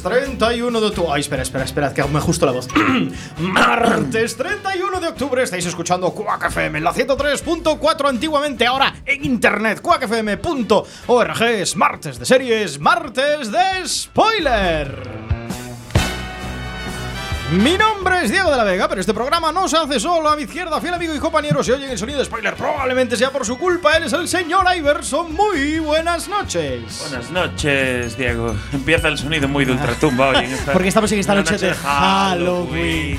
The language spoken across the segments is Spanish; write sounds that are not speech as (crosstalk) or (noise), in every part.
Martes 31 de octubre. Ay, espera, espera, espera, que me ajusto la voz. (clears throat) Martes 31 de octubre estáis escuchando Quack FM en la 103.4 antiguamente, ahora en internet, quackfm.org. Es martes de series, martes de spoiler. Mi nombre es Diego de la Vega, pero este programa no se hace solo. A mi izquierda, fiel amigo y compañero, si oyen el sonido de spoiler, probablemente sea por su culpa. Él es el señor Iverson. Muy buenas noches. Buenas noches, Diego. Empieza el sonido muy de ultratumba hoy. En (laughs) esta, Porque estamos en esta noche de Halloween.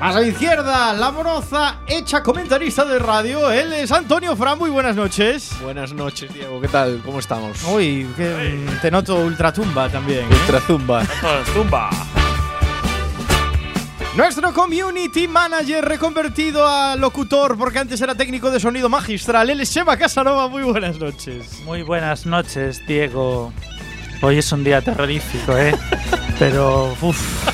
Más a mi izquierda, la moroza hecha comentarista de radio. Él es Antonio Fran. Muy buenas noches. Buenas noches, Diego. ¿Qué tal? ¿Cómo estamos? Uy, que te noto ultratumba también. ¿eh? Ultra Zumba. Todos, tumba. Nuestro community manager reconvertido a locutor porque antes era técnico de sonido magistral. Él es Seba Casanova. Muy buenas noches. Muy buenas noches, Diego. Hoy es un día terrorífico, ¿eh? (laughs) Pero, uff,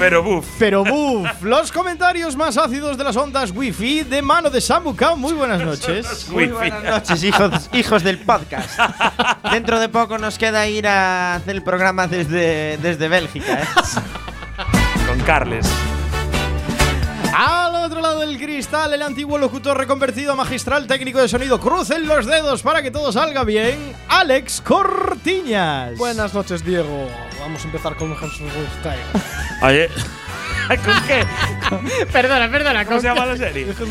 Pero buf. Pero buf, los comentarios más ácidos de las ondas wifi de mano de Samuka. Muy buenas noches. Muy Wifi. buenas noches, hijos, hijos del podcast. Dentro de poco nos queda ir a hacer el programa desde, desde Bélgica. ¿eh? Con Carles. Al otro lado del cristal, el antiguo locutor reconvertido a magistral técnico de sonido. Crucen los dedos para que todo salga bien. Alex Cortiñas. Buenas noches, Diego. Vamos a empezar con Jesús Style. (laughs) Oye. (laughs) ¿Con qué? (laughs) Perdona, perdona. ¿Cómo se llama la serie? Pero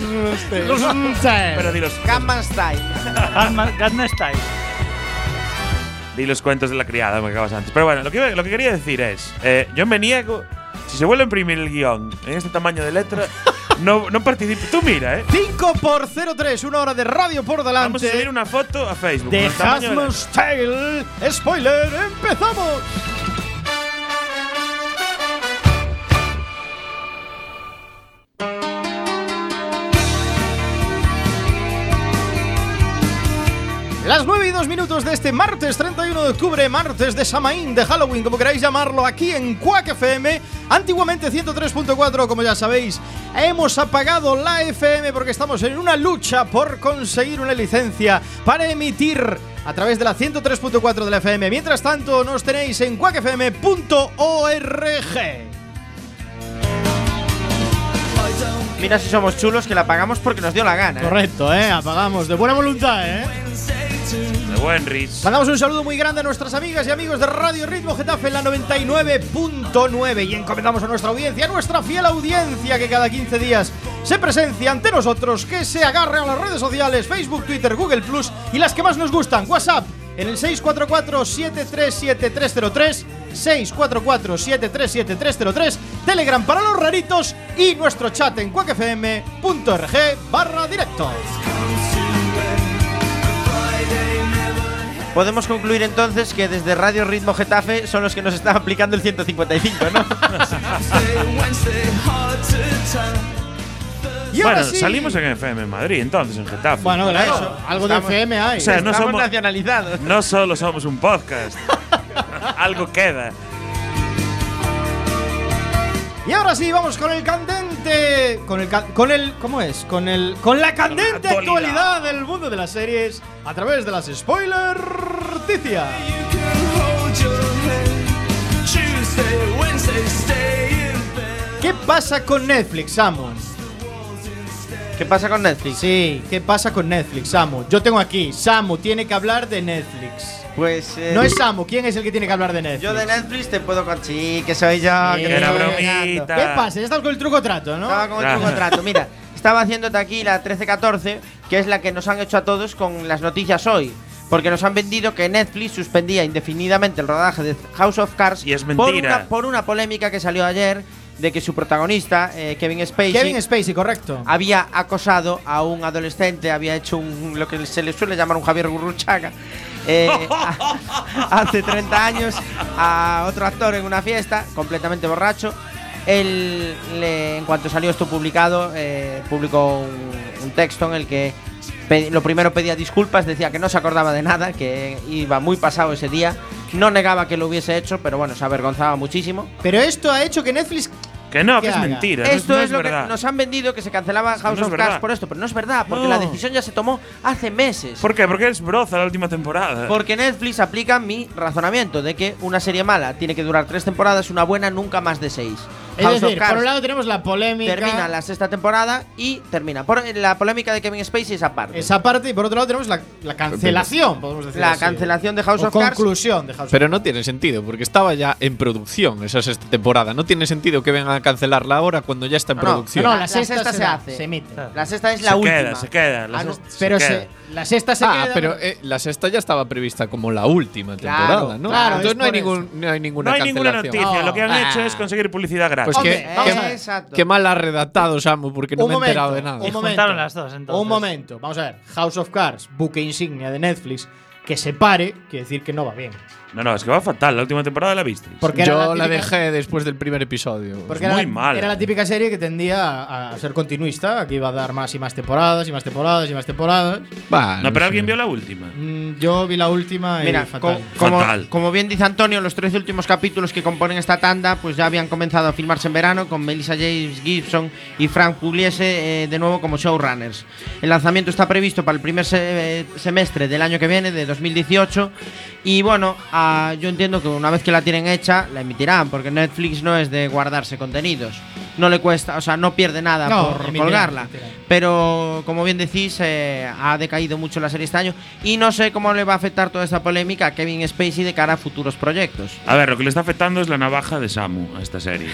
Pero di los, Gamma Style. Style. di los cuentos de la criada, me acabas antes. Pero bueno, lo que, lo que quería decir es: eh, yo me niego. Si se vuelve a imprimir el guion en este tamaño de letra, no, no participo. Tú mira, ¿eh? 5 por 03, una hora de radio por delante. Vamos a subir una foto a Facebook. de Hasmus Tale. Spoiler, empezamos. Las 9 y 2 minutos de este martes 31 de octubre, martes de Samaín, de Halloween, como queráis llamarlo, aquí en Quack FM, antiguamente 103.4, como ya sabéis. Hemos apagado la FM porque estamos en una lucha por conseguir una licencia para emitir a través de la 103.4 de la FM. Mientras tanto, nos tenéis en quackfm.org. Mira si somos chulos que la pagamos porque nos dio la gana. ¿eh? Correcto, ¿eh? Apagamos, de buena voluntad, ¿eh? De buen. Mandamos un saludo muy grande a nuestras amigas y amigos de Radio Ritmo Getafe en la 99.9 y encomendamos a nuestra audiencia, a nuestra fiel audiencia que cada 15 días se presencia ante nosotros, que se agarre a las redes sociales, Facebook, Twitter, Google Plus y las que más nos gustan, WhatsApp en el 644-737-303, 644-737-303, Telegram para los raritos y nuestro chat en cuacfm.org barra directo. Podemos concluir entonces que desde Radio Ritmo Getafe son los que nos están aplicando el 155, ¿no? Y Bueno, sí- salimos en FM en Madrid, entonces, en Getafe. Bueno, Claro. eso, algo de FM hay. O sea, no Estamos somos- nacionalizados. No solo somos un podcast. (laughs) Algo queda. Y ahora sí, vamos con el candente. Con el. Con el ¿Cómo es? Con el. Con la candente Con la actualidad. actualidad. del mundo de las series a través de las spoiler noticias. ¿Qué pasa con Netflix, Samu? ¿Qué pasa con Netflix? Sí, ¿qué pasa con Netflix, Samu? Yo tengo aquí, Samu tiene que hablar de Netflix. Pues. eh, No es Samu, ¿quién es el que tiene que hablar de Netflix? Yo de Netflix te puedo con. Sí, que soy yo. que me Era bromita. ¿Qué pasa? Estás con el truco trato, ¿no? Estaba con el truco trato. Mira, estaba haciéndote aquí la 1314, que es la que nos han hecho a todos con las noticias hoy. Porque nos han vendido que Netflix suspendía indefinidamente el rodaje de House of Cards Y es por mentira. una, por una polémica que salió ayer de que su protagonista, eh, Kevin Spacey, Kevin Spacey, correcto. había acosado a un adolescente, había hecho un, lo que se le suele llamar un Javier Gurruchaga. Eh, (laughs) hace 30 años a otro actor en una fiesta, completamente borracho. Él, en cuanto salió esto publicado, eh, publicó un, un texto en el que lo primero pedía disculpas, decía que no se acordaba de nada, que iba muy pasado ese día. No negaba que lo hubiese hecho, pero bueno, se avergonzaba muchísimo. Pero esto ha hecho que Netflix Que no, que, es haga. mentira. Esto no es, lo verdad. que nos han vendido que se cancelaba House no of. Cards por esto, pero no es verdad, porque No. la decisión ya se tomó hace meses. ¿Por qué? Porque es broza la última temporada. Porque Netflix aplica mi razonamiento de que una serie mala tiene que durar tres temporadas, una buena nunca más de seis. Es House of decir, por Cards un lado tenemos la polémica. termina la sexta temporada y termina. Por la polémica de Kevin Spacey es aparte. Esa parte y por otro lado tenemos la, la cancelación, podemos decir. la así. cancelación de House O of Cards. conclusión de House Pero of no tiene sentido, porque estaba ya en producción esa sexta temporada. No tiene sentido que vengan a cancelarla ahora cuando ya está en No, producción. No, La- la, la sexta, sexta se, hace. Se emite. La sexta es la se última. queda, se queda. la Ah, no, sexta se Pero queda. se, la sexta se ah, queda. pero eh, la sexta ya estaba prevista como la última Claro, temporada, ¿no? claro, Entonces es no hay, ningún, no hay ninguna No hay ninguna noticia. No. Lo que han Ah. hecho es conseguir publicidad gratis. Pues Hombre, que. Exacto. mal ha redactado Samu, porque no un me he momento, enterado de nada. un momento. juntaron las dos, entonces. Un momento, vamos a ver. House of Cards, buque insignia de Netflix, que se pare, quiere decir que no va bien. No, no, es que va fatal. La última temporada la visteis. Porque era Yo la, típica- dejé después del primer episodio. Porque Es era, muy la, mala. era la típica serie que tendía a, a ser continuista, que iba a dar más y más temporadas y más temporadas y más temporadas. Bah, No, pero sé. alguien vio la última. Mm, yo vi la última y Mira, fatal. co- como, Fatal. como bien dice Antonio, los 13 últimos capítulos que componen esta tanda pues ya habían comenzado a filmarse en verano con Melissa James Gibson y Frank Pugliese eh, de nuevo como showrunners. El lanzamiento está previsto para el primer se- eh, semestre del año que viene, de 2018. Y bueno, ah, yo entiendo que una vez que la tienen hecha, la emitirán, porque Netflix no es de guardarse contenidos. No le cuesta, o sea, no pierde nada No, por emitirán, colgarla. emitirán. Pero como bien decís, eh, ha decaído mucho la serie este año y no sé cómo le va a afectar toda esta polémica a Kevin Spacey de cara a futuros proyectos. A ver, lo que le está afectando es la navaja de Samu a esta serie.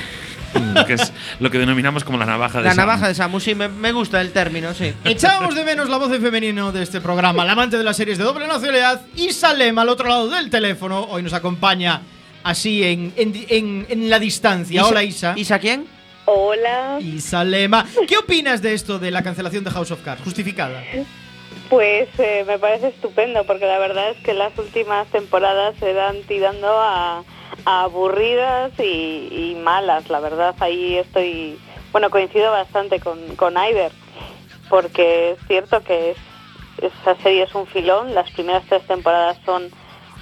Que es lo que denominamos como la navaja de La Samu. navaja de Samu, sí, me, me gusta el término, sí. Echábamos de menos la voz en femenino de este programa, la amante de las series de doble nacionalidad, y Salem al otro lado del teléfono. Hoy nos acompaña así en, en, en- en la distancia. Hola Isa. ¿Isa quién? Hola, Isa Lema. ¿Qué opinas de esto de la cancelación de House of Cards? Justificada. pues eh, me parece estupendo porque la verdad es que las últimas temporadas se dan tirando a aburridas y, y malas, la verdad. Ahí estoy, bueno, coincido bastante con, con Iver porque es cierto que es, esa serie es un filón, las primeras tres temporadas son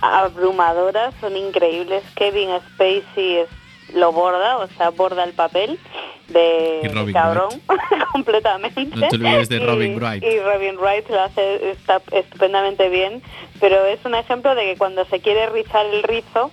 abrumadoras, son increíbles. Kevin Spacey es, lo borda, o sea, borda el papel de, Y Robin cabrón (laughs) completamente. No te olvides de Y- Robin Wright. Y Robin Wright lo hace está estupendamente bien, pero es un ejemplo de que cuando se quiere rizar el rizo,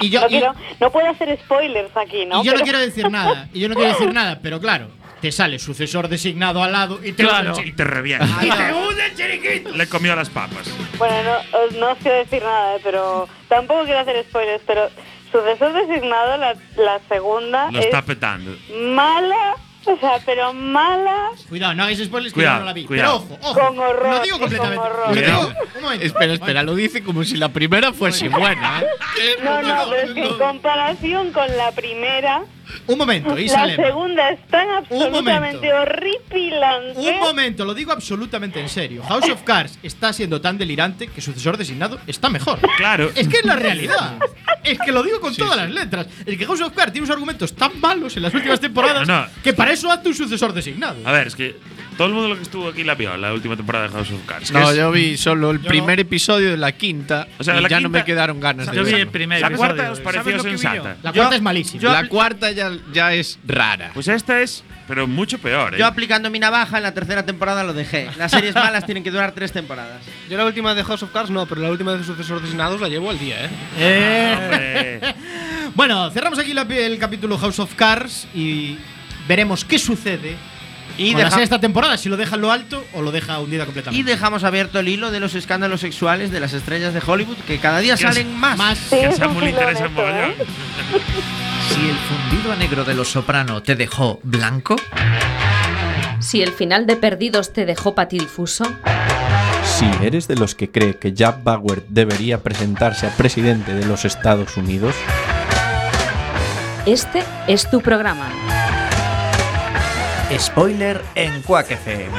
Y yo, no, y- quiero, no puedo hacer spoilers aquí, ¿no? y yo no quiero decir nada. Y yo no quiero decir (laughs) nada, pero claro, te sale sucesor designado al lado y te Claro. Y te revienta. Y te hunde el chiringuito. Le comió las papas. Bueno, no, os- no os quiero decir nada, eh, pero tampoco quiero hacer spoilers, pero sucesor designado, la, la segunda, Lo es está petando. mala, o sea, pero mala. Cuidado, no hagáis spoilers que Cuidado, yo no la vi. cuidado. Pero ojo, ojo. Con horror, Lo digo con completamente. horror. Lo digo- Cuidado. un momento. Espera, espera, lo dice como si la primera fuese buena. ¿eh? No, no, pero es que en comparación con la primera, Un momento, Isa la Lema. segunda es tan absolutamente horripilante. Un momento, lo digo absolutamente en serio. House of Cards está siendo tan delirante que sucesor designado está mejor. Claro. Es que es la realidad. Es que lo digo con todas las letras. Es que House of Cards tiene unos argumentos tan malos en las últimas temporadas No, no. que para eso hazte un sucesor designado. A ver, es que todo el mundo lo que estuvo aquí la vio, la última temporada de House of Cards. No, yo vi solo el Yo primer no. episodio de la quinta O sea, y la ya no quinta- me quedaron ganas de Yo vi el primer la episodio. cuarta os ¿Sabes pareció yo? sensata. La Yo- cuarta es malísima. yo- La cuarta ya, ya es rara. Pues esta es, pero mucho peor, ¿eh? Yo aplicando mi navaja en la tercera temporada lo dejé. Las series malas tienen que durar tres temporadas. Yo la última de House of Cards no, pero la última de sucesores designados la llevo al día, ¿eh? Eh. (laughs) Bueno, cerramos aquí la- el capítulo House of Cards y veremos qué sucede Y, con la sexta temporada, si lo deja en lo alto o lo deja hundida y completamente. dejamos abierto el hilo de los escándalos sexuales de las estrellas de Hollywood que cada día Que es- salen más. Más. Sí, Que interesa. ¿eh? (laughs) Si el fundido a negro de los soprano te dejó blanco, Si el final de Perdidos te dejó patidifuso, Si eres de los que cree que Jack Bauer debería presentarse a presidente de los Estados Unidos, este es tu programa. Spoiler en Quack FM.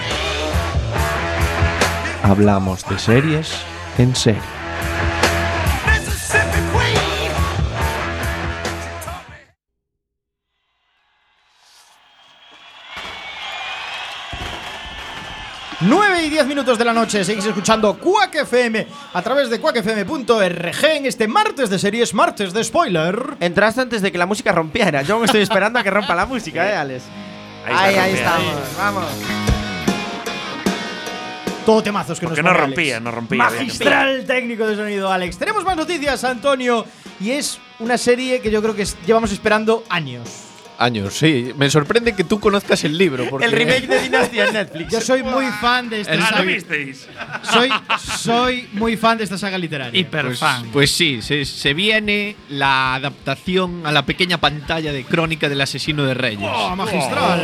hablamos de series en serie. Nueve y 10 minutos de la noche. Seguís escuchando Quack FM a través de quackfm.org en este martes de series, martes de spoiler. Entraste antes de que la música rompiera. Yo me estoy esperando a que rompa la música, ¿eh, Alex? Ahí estamos. Vamos. Todo temazos que Porque nos no pone rompía, Alex. no rompía, Magistral técnico de sonido, Alex. Tenemos más noticias, Antonio. Y es una serie que yo creo que llevamos esperando años. Años, sí. Me sorprende que tú conozcas el libro. Porque El remake de Dinastía en Netflix. Yo soy muy fan de esta Ah, ¿lo saga. visteis? Soy, soy muy fan de esta saga literaria. Hiper Pues, fan. pues sí, se, se viene la adaptación a la pequeña pantalla de Crónica del Asesino de Reyes. ¡Oh, magistral!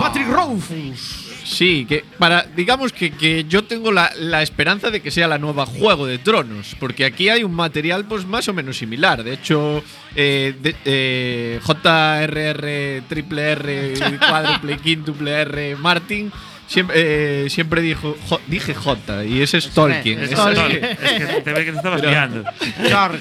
Patrick Rothfuss. Sí, que para digamos que, que yo tengo la, la esperanza de que sea la nueva Juego de Tronos, porque aquí hay un material pues más o menos similar. De hecho, eh, de- eh, JRR, triple R, cuádruple, (laughs) quíntuple R, Martin siempre, eh, siempre dijo, jo- dije J y ese es Tolkien. es Es- Tolkien. Es que te ve que te estabas liando. George.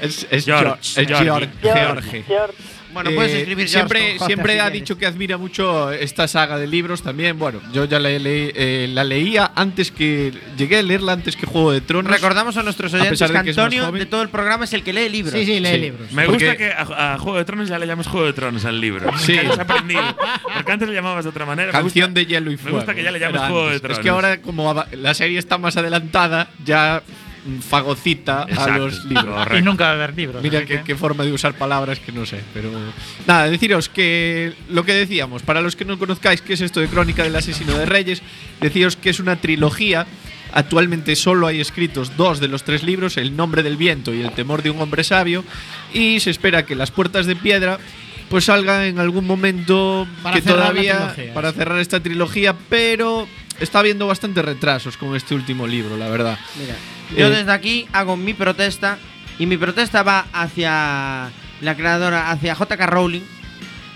Es, es George, George, es George. George, George. Bueno, puedes Eh, escribir George siempre siempre si ha dicho que admira mucho esta saga de libros también. Bueno, yo ya la, leí- eh, la leía antes que. Llegué a leerla antes que Juego de Tronos. Recordamos a nuestros A oyentes pesar que de Antonio de todo el programa es el que lee libros. Sí, sí, lee Sí. libros. Me Porque- gusta que a, a Juego de Tronos ya le llames Juego de Tronos al libro. Sí. Aprendido. Porque antes le llamabas de otra manera. Me Canción gusta- de hielo y me fuego. gusta que ya le llames Juego de. Tronos. Es que ahora, como la serie está más adelantada, ya fagocita a Exacto, los libros. correcto. Y nunca va a haber libros. Mira qué, que- forma de usar palabras que no sé, pero nada, deciros que lo que decíamos, para los que no conozcáis qué es esto de Crónica del Asesino de Reyes, deciros que es una trilogía. Actualmente solo hay escritos dos de los tres libros, El nombre del viento y El temor de un hombre sabio, y se espera que Las puertas de piedra pues salgan en algún momento Para que cerrar la todavía trilogía, para sí. cerrar esta trilogía, pero está habiendo bastantes retrasos con este último libro, la verdad. Mira, yo Eh, desde aquí hago mi protesta y mi protesta va hacia la creadora, hacia JK Rowling,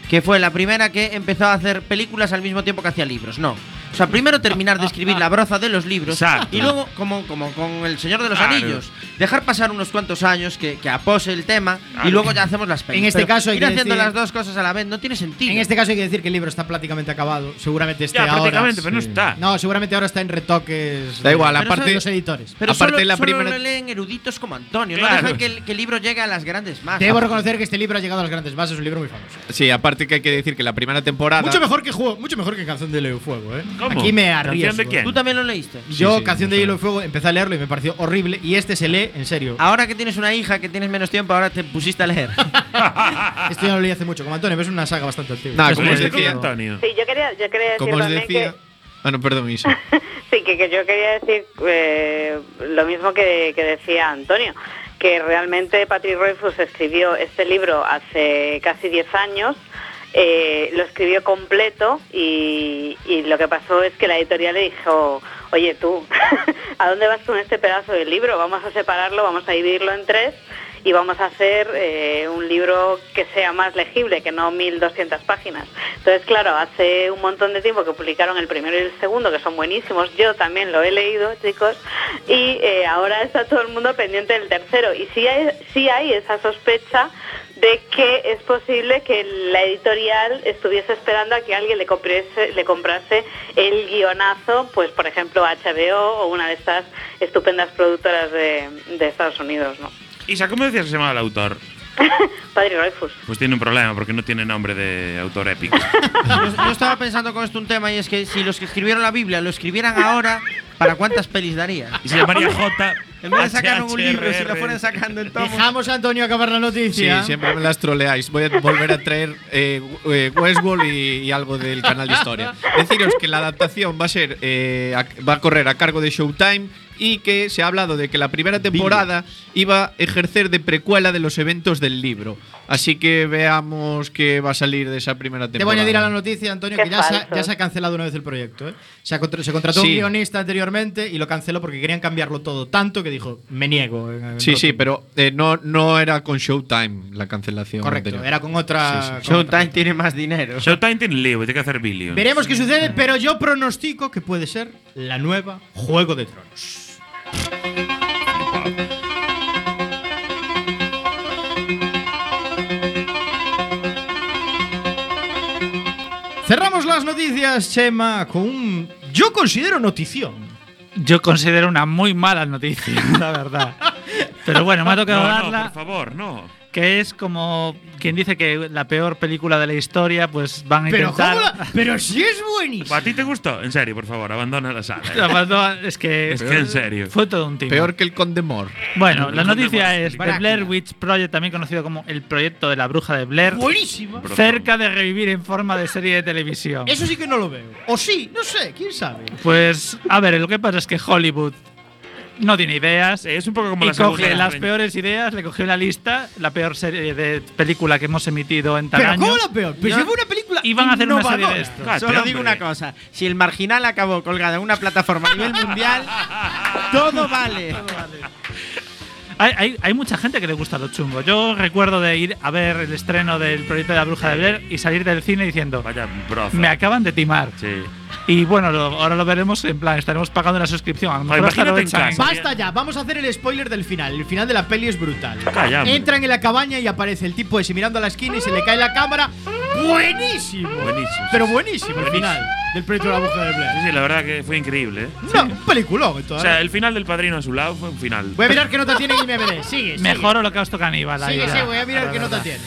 que fue la primera que empezó a hacer películas al mismo tiempo que hacía libros. No. O sea, primero terminar de escribir la broza de los libros Exacto. y luego, como, como con El Señor de los Claro. Anillos, dejar pasar unos cuantos años que, que apose el tema Claro. y luego ya hacemos las películas. En este caso hay ir que haciendo decir- las dos cosas a la vez no tiene sentido. En este caso hay que decir que el libro está prácticamente acabado. Seguramente esté Ya, ahora. prácticamente, pero no sí. está. No, seguramente ahora está en retoques. Da de- igual, de aparte- los editores. pero aparte solo, la solo primera- lo leen eruditos como Antonio. Claro. No dejan que el, que el libro llegue a las grandes masas. Debo reconocer que este libro ha llegado a las grandes bases, es un libro muy famoso. Sí, aparte que hay que decir que la primera temporada Mucho mejor que juego, mucho mejor que Canción de y Fuego, ¿eh? ¿Cómo? Aquí me ¿Canción arriesgo. de quién? ¿Tú también lo leíste? Yo, sí, Canción no de. Hielo y Fuego, empecé a leerlo y me pareció horrible. Y este se lee, en serio. Ahora que tienes una hija que tienes menos tiempo, ahora te pusiste a leer. (laughs) Esto ya lo leí hace mucho, como Antonio, pero es una saga bastante antigua. ¿Lo como os leíste con decía, Antonio? Sí, yo quería, yo quería decir como os decía. Ah, no, perdón, Isa. que (laughs) sí, que, que yo quería decir eh, lo mismo que, que decía Antonio, que realmente Patrick Rothfuss escribió este libro hace casi 10 años. Eh, lo escribió completo y, lo que pasó es que la editorial le dijo, oye tú, (laughs) ¿a dónde vas con este pedazo de libro? Vamos a separarlo, vamos a dividirlo en tres y vamos a hacer eh, un libro que sea más legible, que no 1200 páginas. Entonces, claro, hace un montón de tiempo que publicaron el primero y el segundo, que son buenísimos. Yo también lo he leído, chicos, y eh, ahora está todo el mundo pendiente del tercero. Y sí sí hay esa sospecha de que es posible que la editorial estuviese esperando a que alguien le comprase, le comprase el guionazo, pues por ejemplo HBO o una de estas estupendas productoras de, de Estados Unidos, ¿no? Isa, ¿cómo decías que se llamaba el autor? (laughs) Padre Roifus. Pues tiene un problema porque no tiene nombre de autor épico. (laughs) yo, yo estaba pensando con esto un tema y es que si los que escribieron la Biblia lo escribieran ahora, ¿para cuántas pelis daría? Y se llamaría J. En vez de sacar un libro, si lo fueran sacando en tomos. Dejamos a Antonio acabar la Sí, noticia. siempre me las troleáis. Voy a volver a traer eh, eh, Westworld y, y algo del canal de historia. Deciros que la adaptación va a ser eh, a- va a correr a cargo de Showtime y que se ha hablado de que la primera temporada iba a ejercer de precuela de los eventos del libro. Así que veamos qué va a salir de esa primera temporada. añadir a la noticia, Antonio, Qué que ya se, ha, falso. ya se ha cancelado una vez el proyecto. ¿eh? Se, ha contra- se contrató un guionista anteriormente y lo canceló porque querían cambiarlo todo tanto que dijo, me niego. en- en Sí, sí, rotundo". pero eh, no, no era con Showtime la cancelación. Correcto, anterior. era con otra. Sí, sí. con otra. Showtime tiene más dinero. Showtime tiene lío, tiene que hacer billions. Veremos qué sucede, pero yo pronostico que puede ser la nueva Juego de Tronos. Cerramos las noticias, Chema, con un. Yo considero notición. yo considero una muy mala noticia, (laughs) la verdad. (laughs) Pero bueno, me ha tocado No, no, darla. por favor, no. Que es como quien dice que la peor película de la historia, pues van a Pero, intentar. ¿cómo la- pero si es buenísimo. ¿A ti te gustó? En serio, por favor, abandona la sala. (laughs) Es que, Es que en serio. fue todo un timo. Peor que el Condemor. Bueno, El la Conde noticia es The. Blair Witch Project, también conocido como el proyecto de la bruja de Blair, Buenísimo. cerca de revivir en forma de serie de televisión. Eso sí que no lo veo. O sí, no sé, quién sabe. Pues, a ver, lo que pasa es que Hollywood no tiene ideas. Es un poco como y la segunda coge las peores ideas, le cogió la lista, la peor serie de película que hemos emitido en tal Pero año. ¿cómo la peor? Si fue una película Y van a hacer una serie de innovadora. esto. Cállate, Solo digo una cosa: si el marginal acabó colgado en una plataforma a nivel mundial, (laughs) todo vale. Hay, hay- hay mucha gente que le gusta lo chungo. Yo recuerdo de ir a ver el estreno del proyecto de la bruja de Blair y salir del cine diciendo, Vaya broza. me acaban de timar. Sí. Y bueno, lo- ahora lo veremos en plan, estaremos pagando la suscripción. A lo mejor hasta lo echan. Basta ya, vamos a hacer el spoiler del final. El final de la peli es brutal. Entran en la cabaña y aparece el tipo ese mirando a la esquina y se le cae la cámara. ¡Buenísimo! Buenísimo. Pero buenísimo el final del proyecto de la bruja de Sí, Blair. sí, la verdad que fue increíble, ¿eh? No, un peliculón en O toda sea, el final del padrino a su lado fue un final. Voy a mirar qué nota tiene IMDb. Sigue, sigue. Mejor Holocausto Caníbal. ahí Sigue, ya. sigue, voy a mirar qué nota tiene.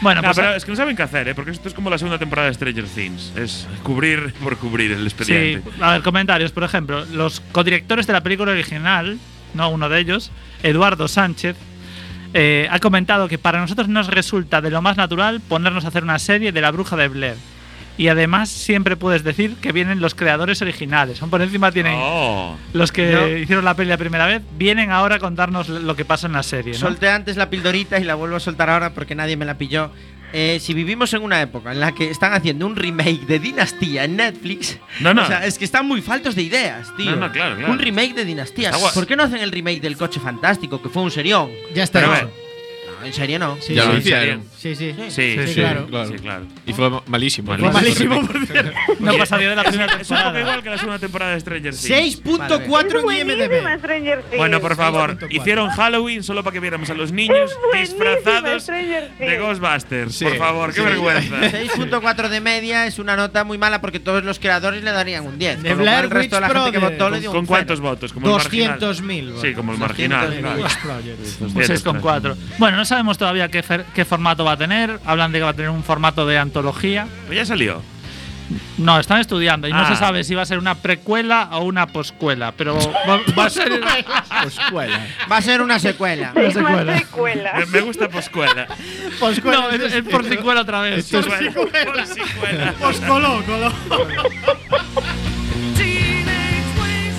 Bueno, No, pues pero es que no saben qué hacer, ¿eh? Porque esto es como la segunda temporada de Stranger Things. Es cubrir por cubrir el sí, expediente. a ver, comentarios. Por ejemplo, los codirectores de la película original, no uno de ellos, Eduardo Sánchez, eh, ha comentado que para nosotros nos resulta de lo más natural ponernos a hacer una serie de la bruja de Blair. Y además siempre puedes decir que vienen los creadores originales. Son por encima tienen Oh. los que No. hicieron la peli la primera vez, vienen ahora a contarnos lo que pasa en la serie. ¿no? Solté antes la pildorita y la vuelvo a soltar ahora porque nadie me la pilló. Eh, si vivimos en una época en la que están haciendo un remake de Dinastía en Netflix, No, no. o sea, es que están muy faltos de ideas, tío. No, no, claro, claro. Un remake de Dinastía. ¿Por qué no hacen el remake del Coche Fantástico, que fue un serión? Ya está Pero en serio no. Sí, ya sí, lo sí, hicieron. Sí, sí. Sí, Sí, sí, claro. claro. Sí, claro. Y fue malísimo. Fue Fue malísimo, por cierto. (laughs) No pasaría de la primera Es temporada. igual que la segunda temporada de Stranger Things. 6.4 en IMDb. Stranger Things. Bueno, por favor, 6.4. hicieron Halloween solo para que viéramos a los niños disfrazados de. Ghostbusters. Sí, por favor, qué sí. vergüenza. 6.4 de media es una nota muy mala porque todos los creadores le darían un 10. The con lo cual Blair el resto de la Witch gente que Project. votó le ¿Con, con cuántos votos? Como el marginal. 200.000. Sí, como el 200.000. marginal. Project. Un 200, 6,4. Bueno, no sabemos todavía qué, fer- qué formato va a tener. Hablan de que va a tener un formato de antología. Pues ya salió. No, están estudiando y no Ah. se sabe si va a ser una precuela o una poscuela. Pero va, va a ser. (laughs) Escuela. Va a ser una secuela. Sí, secuela. secuela. Me, me gusta poscuela. no, es, es por secuela otra vez. Poscuela. Poscuela. Poscoló, coló.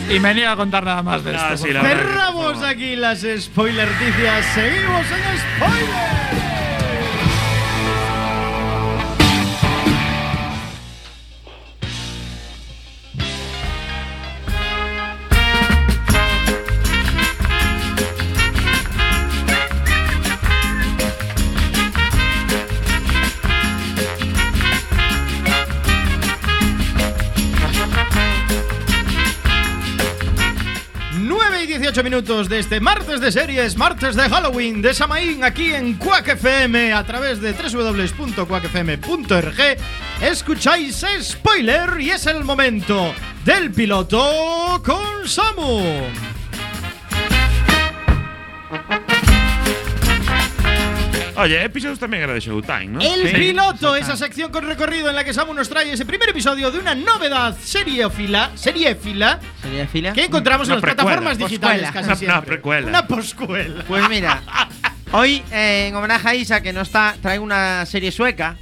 Y me niego a contar nada más de esto. Ah, sí, verdad. Cerramos aquí las spoilerticias. Seguimos en spoiler. Nueve y 18 minutos de este martes de series, martes de Halloween de Samaín, aquí en Quack FM, a través de www.quackfm.org. Escucháis spoiler y es el momento del piloto con Samu. Oye, episodios también era de Showtime, ¿no? El Sí. piloto, esa sección con recorrido en la que Samu nos trae ese primer episodio de una novedad seriefila, seriefila, ¿Sería fila? que encontramos Una en las precuela, plataformas digitales poscuela. casi Una- siempre. una precuela. Una poscuela. Pues mira, (laughs) hoy eh, en homenaje a Isa, que no está, traigo una serie sueca.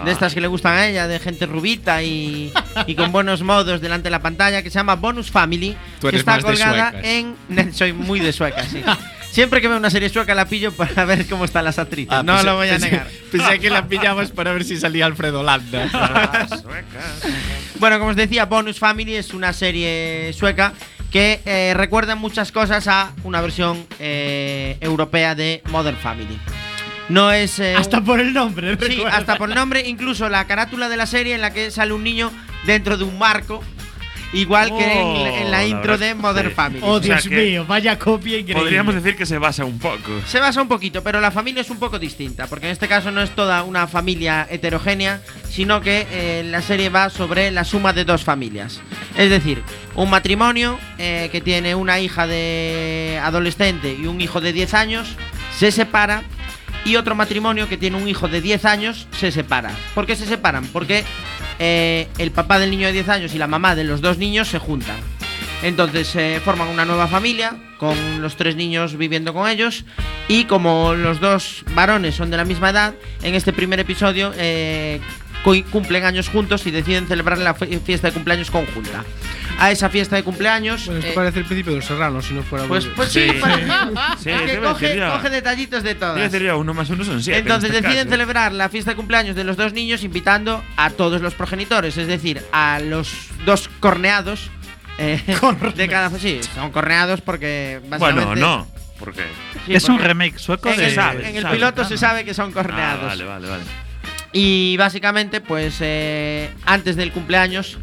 Ah. De estas que le gustan a ella, de gente rubita y, y con buenos modos delante de la pantalla, que se llama Bonus Family, Tú que está colgada en. (laughs) Soy muy de sueca, sí. (laughs) Siempre que veo una serie sueca la pillo para (laughs) ver cómo están las actrices. Ah, no pensé- lo voy a pensé- negar. (laughs) Pensé que la pillabas para ver si salía Alfredo Landa. (laughs) Bueno, como os decía, Bonus Family es una serie sueca que eh, recuerda muchas cosas a una versión eh, europea de Modern Family. No es. eh, Hasta por el nombre, Sí, recuerda. hasta por nombre, incluso la carátula de la serie en la que sale un niño dentro de un marco igual que en, Oh, en la la intro verdad, de Modern sí. Family. Oh, O sea Dios mío, vaya copia increíble. Podríamos decir que se basa un poco. Se basa un poquito, pero la familia es un poco distinta, porque en este caso no es toda una familia heterogénea, sino que eh, la serie va sobre la suma de dos familias. Es decir, un matrimonio eh, que tiene una hija de adolescente y un hijo de 10 años se separa y otro matrimonio que tiene un hijo de 10 años se separa. ¿Por qué se separan? Porque eh, el papá del niño de 10 años y la mamá de los dos niños se juntan. Entonces eh, forman una nueva familia con los tres niños viviendo con ellos y como los dos varones son de la misma edad, en este primer episodio eh, cu- cumplen años juntos y deciden celebrar la fi- fiesta de cumpleaños conjunta. A esa fiesta de cumpleaños... Bueno, esto eh, parece el principio de los serranos, si no fuera pues, muy- pues sí, Sí. Sí, Es te que coge, coge detallitos de todas. decir yo, uno más uno son siete. en Entonces este deciden caso. celebrar la fiesta de cumpleaños de los dos niños invitando a todos los progenitores, es decir, a los dos corneados eh, de cada sí, son corneados porque básicamente Bueno, no. ¿Por qué? Sí, es un porque remake sueco en, de. el, sabe, en el sabe. piloto Ah. se sabe que son Ah, corneados. vale, vale, vale. Y básicamente, pues eh, antes del cumpleaños,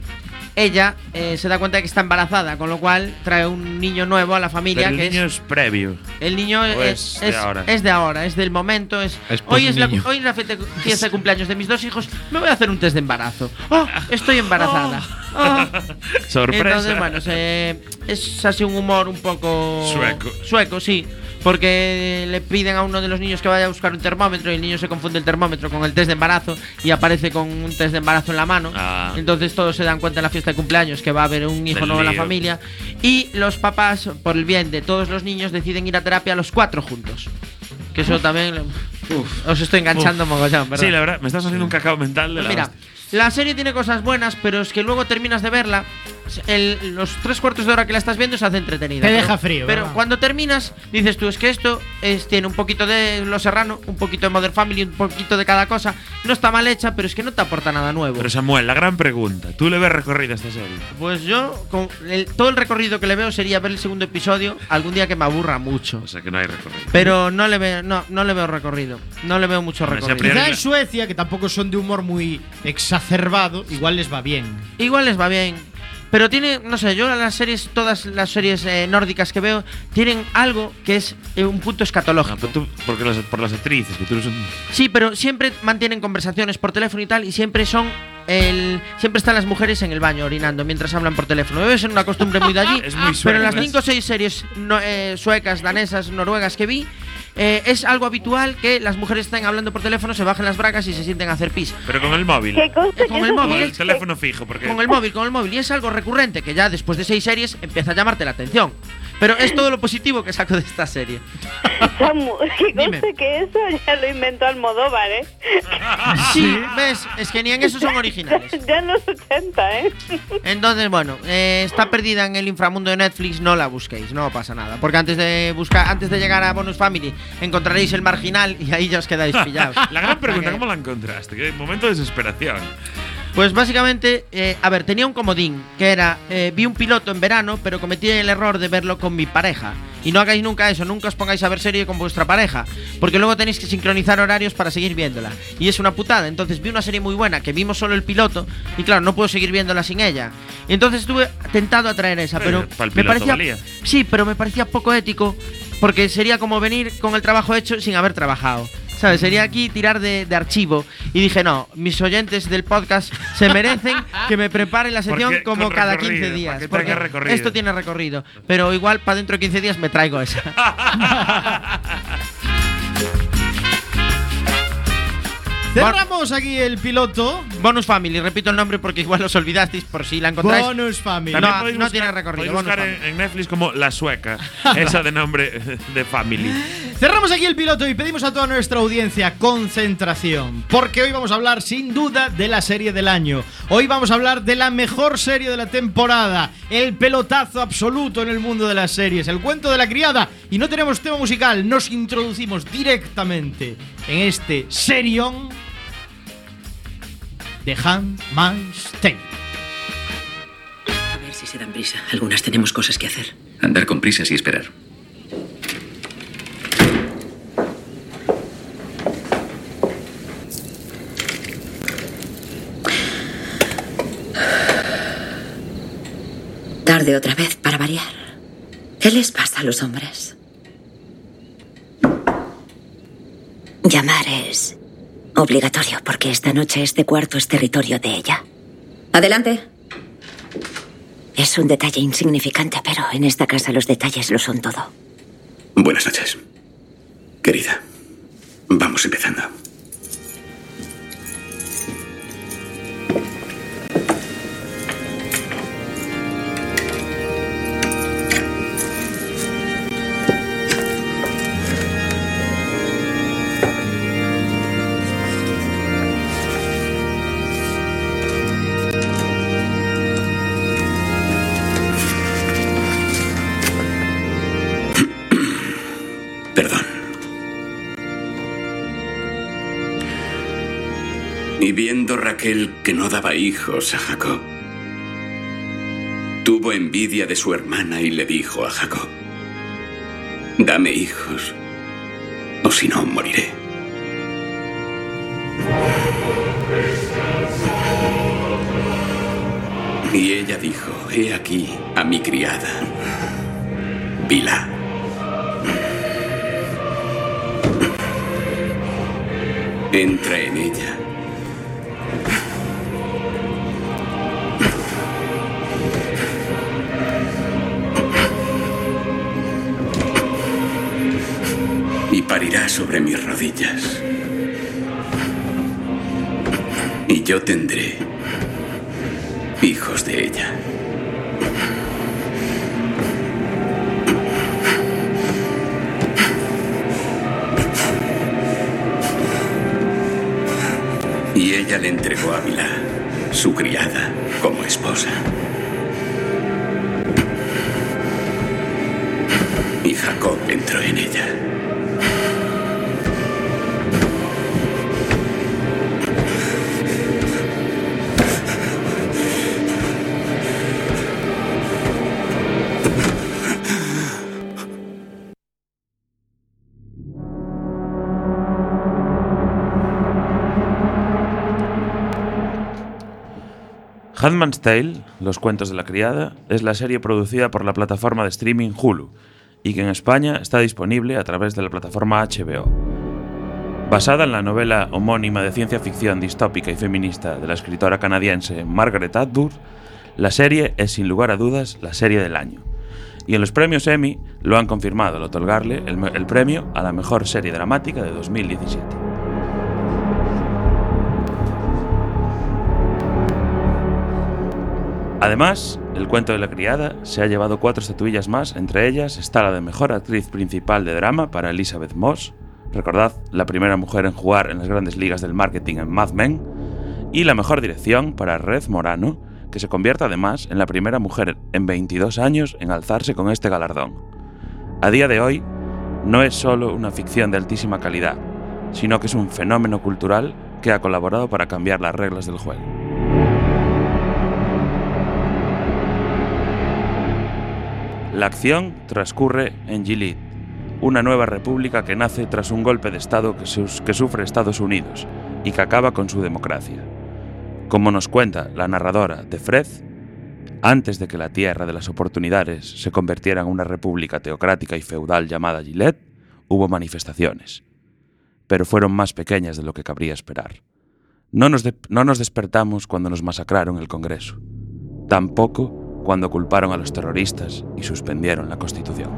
ella eh, se da cuenta de que está embarazada, con lo cual trae un niño nuevo a la familia. Pero el que niño es, es previo. el niño ¿O es, es de ahora? es de ahora, es del momento. Es, Es hoy, es la, hoy es la fiesta, fiesta de cumpleaños de mis dos hijos, me voy a hacer un test de embarazo. ¡Oh, estoy embarazada! ¡Oh! (laughs) Sorpresa. Entonces, bueno, se- es así un humor un poco. Sueco. Sueco, sí. Porque le piden a uno de los niños que vaya a buscar un termómetro y el niño se confunde el termómetro con el test de embarazo y aparece con un test de embarazo en la mano. Ah. Entonces todos se dan cuenta en la fiesta de cumpleaños que va a haber un hijo Del nuevo en la lío. familia. Y los papás, por el bien de todos los niños, deciden ir a terapia los cuatro juntos. Que eso también. Uf, os estoy enganchando mogollón, ¿verdad? Sí, la verdad, me estás haciendo un cacao mental de Pues la mira, hostia. la serie tiene cosas buenas, pero es que luego terminas de verla. El- los tres cuartos de hora que la estás viendo se hace entretenida. Te pero- deja frío, Pero ¿verdad? cuando terminas, dices tú, es que esto es, tiene un poquito de Los Serrano, un poquito de Modern Family, un poquito de cada cosa. No está mal hecha, pero es que no te aporta nada nuevo. Pero Samuel, la gran pregunta. ¿Tú le ves recorrido a esta serie? Pues yo, con el- todo el recorrido que le veo sería ver el segundo episodio algún día que me aburra mucho. O sea, que no hay recorrido. Pero no le veo, no, no le veo recorrido. No le veo mucho recorrido. Quizá en Suecia, que tampoco son de humor muy exacerbado, igual les va bien. Igual les va bien. Pero tiene, no sé, yo las series, todas las series eh, nórdicas que veo, tienen algo que es eh, un punto escatológico. No, pero tú, porque las, por las actrices, que tú eres un. Sí, pero siempre mantienen conversaciones por teléfono y tal, y siempre son. El, siempre están las mujeres en el baño orinando mientras hablan por teléfono. Debe ser una costumbre muy de allí. (laughs) Es muy pero en las ¿ves? 5 o 6 series no- eh, suecas, danesas, noruegas que vi, eh, es algo habitual que las mujeres estén hablando por teléfono, se bajen las bracas y se sienten a hacer pis. Pero con el móvil. ¿Qué cosa? Con el móvil. Con el teléfono fijo, porque. Con el móvil, con el móvil. Y es algo recurrente que ya después de seis series empieza a llamarte la atención. Pero es todo lo positivo que saco de esta serie. Samu, que (laughs) Dime. conste que eso ya lo inventó Almodóvar, ¿eh? (laughs) Sí, ves, es que ni en eso son originales. (laughs) Ya en los 80, ¿eh? Entonces, bueno, eh, está perdida en el inframundo de Netflix, no la busquéis, no pasa nada. Porque antes de buscar, antes de llegar a Bonus Family, encontraréis el marginal y ahí ya os quedáis pillados. La gran pregunta, ¿cómo la encontraste? ¿Qué momento de desesperación? Pues básicamente, eh, a ver, tenía un comodín, que era, eh, vi un piloto en verano, pero cometí el error de verlo con mi pareja. Y no hagáis nunca eso, nunca os pongáis a ver serie con vuestra pareja, porque luego tenéis que sincronizar horarios para seguir viéndola. Y es una putada, entonces vi una serie muy buena, que vimos solo el piloto, y claro, no puedo seguir viéndola sin ella. Y entonces estuve tentado a traer esa, Pero pero, pa'l me parecía... valía. Sí, pero me parecía poco ético, porque sería como venir con el trabajo hecho sin haber trabajado. ¿Sabes? Sería aquí tirar de, de archivo. Y dije, no, mis oyentes del podcast se merecen que me prepare la sección Porque como cada recorrido, 15 días. Porque esto tiene recorrido. Pero igual para dentro de 15 días me traigo esa. (laughs) Cerramos aquí el piloto. Bonus Family, repito el nombre porque igual os olvidasteis por si la encontráis. Bonus Family. No, no buscar- tiene recorrido, podéis buscar en, en Netflix como La Sueca. (laughs) esa de nombre de Family. (laughs) Cerramos aquí el piloto y pedimos a toda nuestra audiencia concentración, porque hoy vamos a hablar sin duda de la serie del año. Hoy vamos a hablar de la mejor serie de la temporada, el pelotazo absoluto en el mundo de las series, el cuento de la criada. Y no tenemos tema musical, nos introducimos directamente en este serión de Handmaid's Tale. A ver si se dan prisa. Algunas tenemos cosas que hacer. Andar con prisas y esperar. Tarde otra vez para variar. ¿Qué les pasa a los hombres? Llamar es obligatorio porque esta noche este cuarto es territorio de ella. Adelante. Es un detalle insignificante, pero en esta casa los detalles lo son todo. Buenas noches. Querida, vamos empezando. Raquel que no daba hijos a Jacob, tuvo envidia de su hermana y le dijo a Jacob, dame hijos, o si no, moriré. Y ella dijo, he aquí a mi criada, Bila. Entra en ella. Parirá sobre mis rodillas. Y yo tendré hijos de ella. Y ella le entregó a Bilá, su criada, como esposa. Y Jacob entró en ella. Handmaid's Tale, Los cuentos de la criada, es la serie producida por la plataforma de streaming Hulu y que en España está disponible a través de la plataforma HBO. Basada en la novela homónima de ciencia ficción distópica y feminista de la escritora canadiense Margaret Atwood, la serie es sin lugar a dudas la serie del año. Y en los premios Emmy lo han confirmado al otorgarle el, el premio a la mejor serie dramática de 2017. Además, El cuento de la criada se ha llevado cuatro estatuillas más, entre ellas está la de mejor actriz principal de drama para Elizabeth Moss, recordad, la primera mujer en jugar en las grandes ligas del marketing en Mad Men, y la mejor dirección para Red Morano, que se convierte además en la primera mujer en 22 años en alzarse con este galardón. A día de hoy, no es solo una ficción de altísima calidad, sino que es un fenómeno cultural que ha colaborado para cambiar las reglas del juego. La acción transcurre en Gilead, una nueva república que nace tras un golpe de Estado que, sufre Estados Unidos y que acaba con su democracia. Como nos cuenta la narradora de Fred, antes de que la tierra de las oportunidades se convirtiera en una república teocrática y feudal llamada Gilead, hubo manifestaciones, pero fueron más pequeñas de lo que cabría esperar. No nos, no nos despertamos cuando nos masacraron el Congreso, tampoco cuando culparon a los terroristas y suspendieron la Constitución.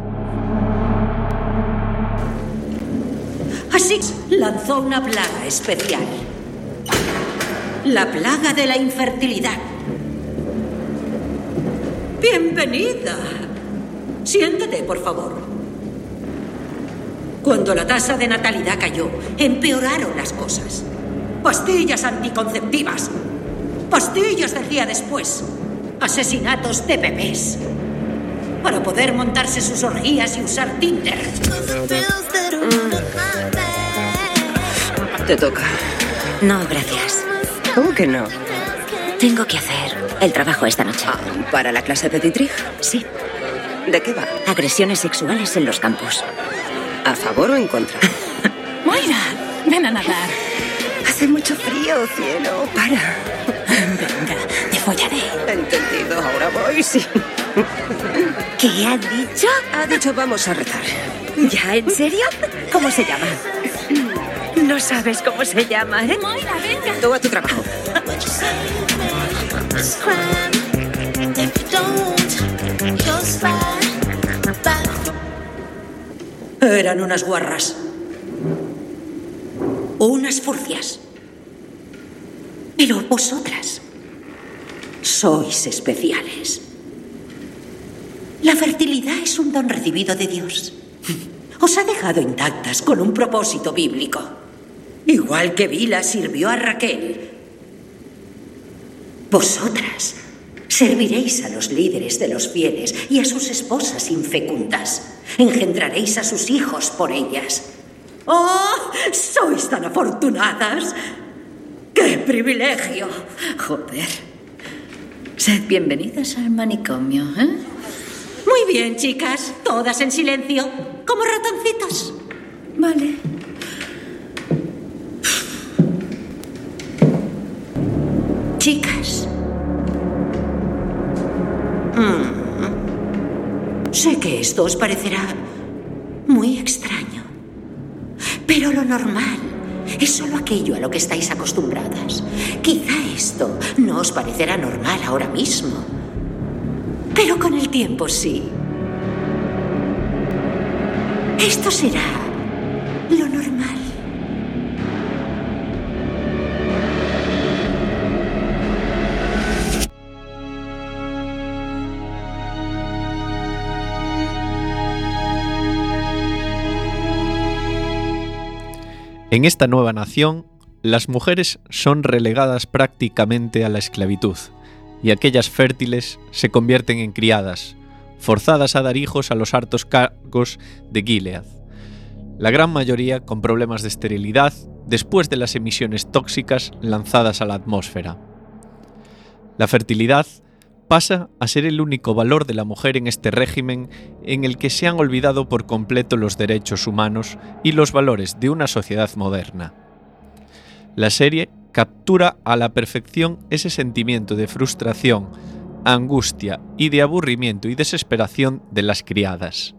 Así lanzó una plaga especial. La plaga de la infertilidad. Bienvenida. Siéntate, por favor. Cuando la tasa de natalidad cayó, empeoraron las cosas. Pastillas anticonceptivas. Pastillas del día después. Asesinatos de bebés. Para poder montarse sus orgías y usar Tinder. Te toca. No, gracias. ¿Cómo que no? Tengo que hacer el trabajo esta noche. ¿Para la clase de Dietrich? Sí. ¿De qué va? Agresiones sexuales en los campos. ¿A favor o en contra? (laughs) Moira, ven a nadar. Hace mucho frío, cielo. Para. Follaré. Entendido, ahora voy, sí. ¿Qué ha dicho? Ha dicho vamos a rezar. ¿Ya, en serio? ¿Cómo se llama? No sabes cómo se llama, ¿eh? Moira, venga. Tú a tu trabajo. Eran unas guarras. Unas furcias. Pero vosotras sois especiales. La fertilidad es un don recibido de Dios. Os ha dejado intactas con un propósito bíblico. Igual que Vila sirvió a Raquel. Vosotras serviréis a los líderes de los fieles y a sus esposas infecundas. Engendraréis a sus hijos por ellas. ¡Oh! ¡Sois tan afortunadas! ¡Qué privilegio! Joder. Sed bienvenidas al manicomio, ¿eh? Muy bien, chicas. Todas en silencio, como ratoncitos. Vale. Chicas. Mm. Sé que esto os parecerá muy extraño. Pero lo normal es solo aquello a lo que estáis acostumbradas. Quizá esto no os parecerá normal ahora mismo. Pero con el tiempo sí. Esto será lo normal. En esta nueva nación, las mujeres son relegadas prácticamente a la esclavitud, y aquellas fértiles se convierten en criadas, forzadas a dar hijos a los hartos cargos de Gilead. La gran mayoría con problemas de esterilidad después de las emisiones tóxicas lanzadas a la atmósfera. La fertilidad pasa a ser el único valor de la mujer en este régimen en el que se han olvidado por completo los derechos humanos y los valores de una sociedad moderna. La serie captura a la perfección ese sentimiento de frustración, angustia y de aburrimiento y desesperación de las criadas.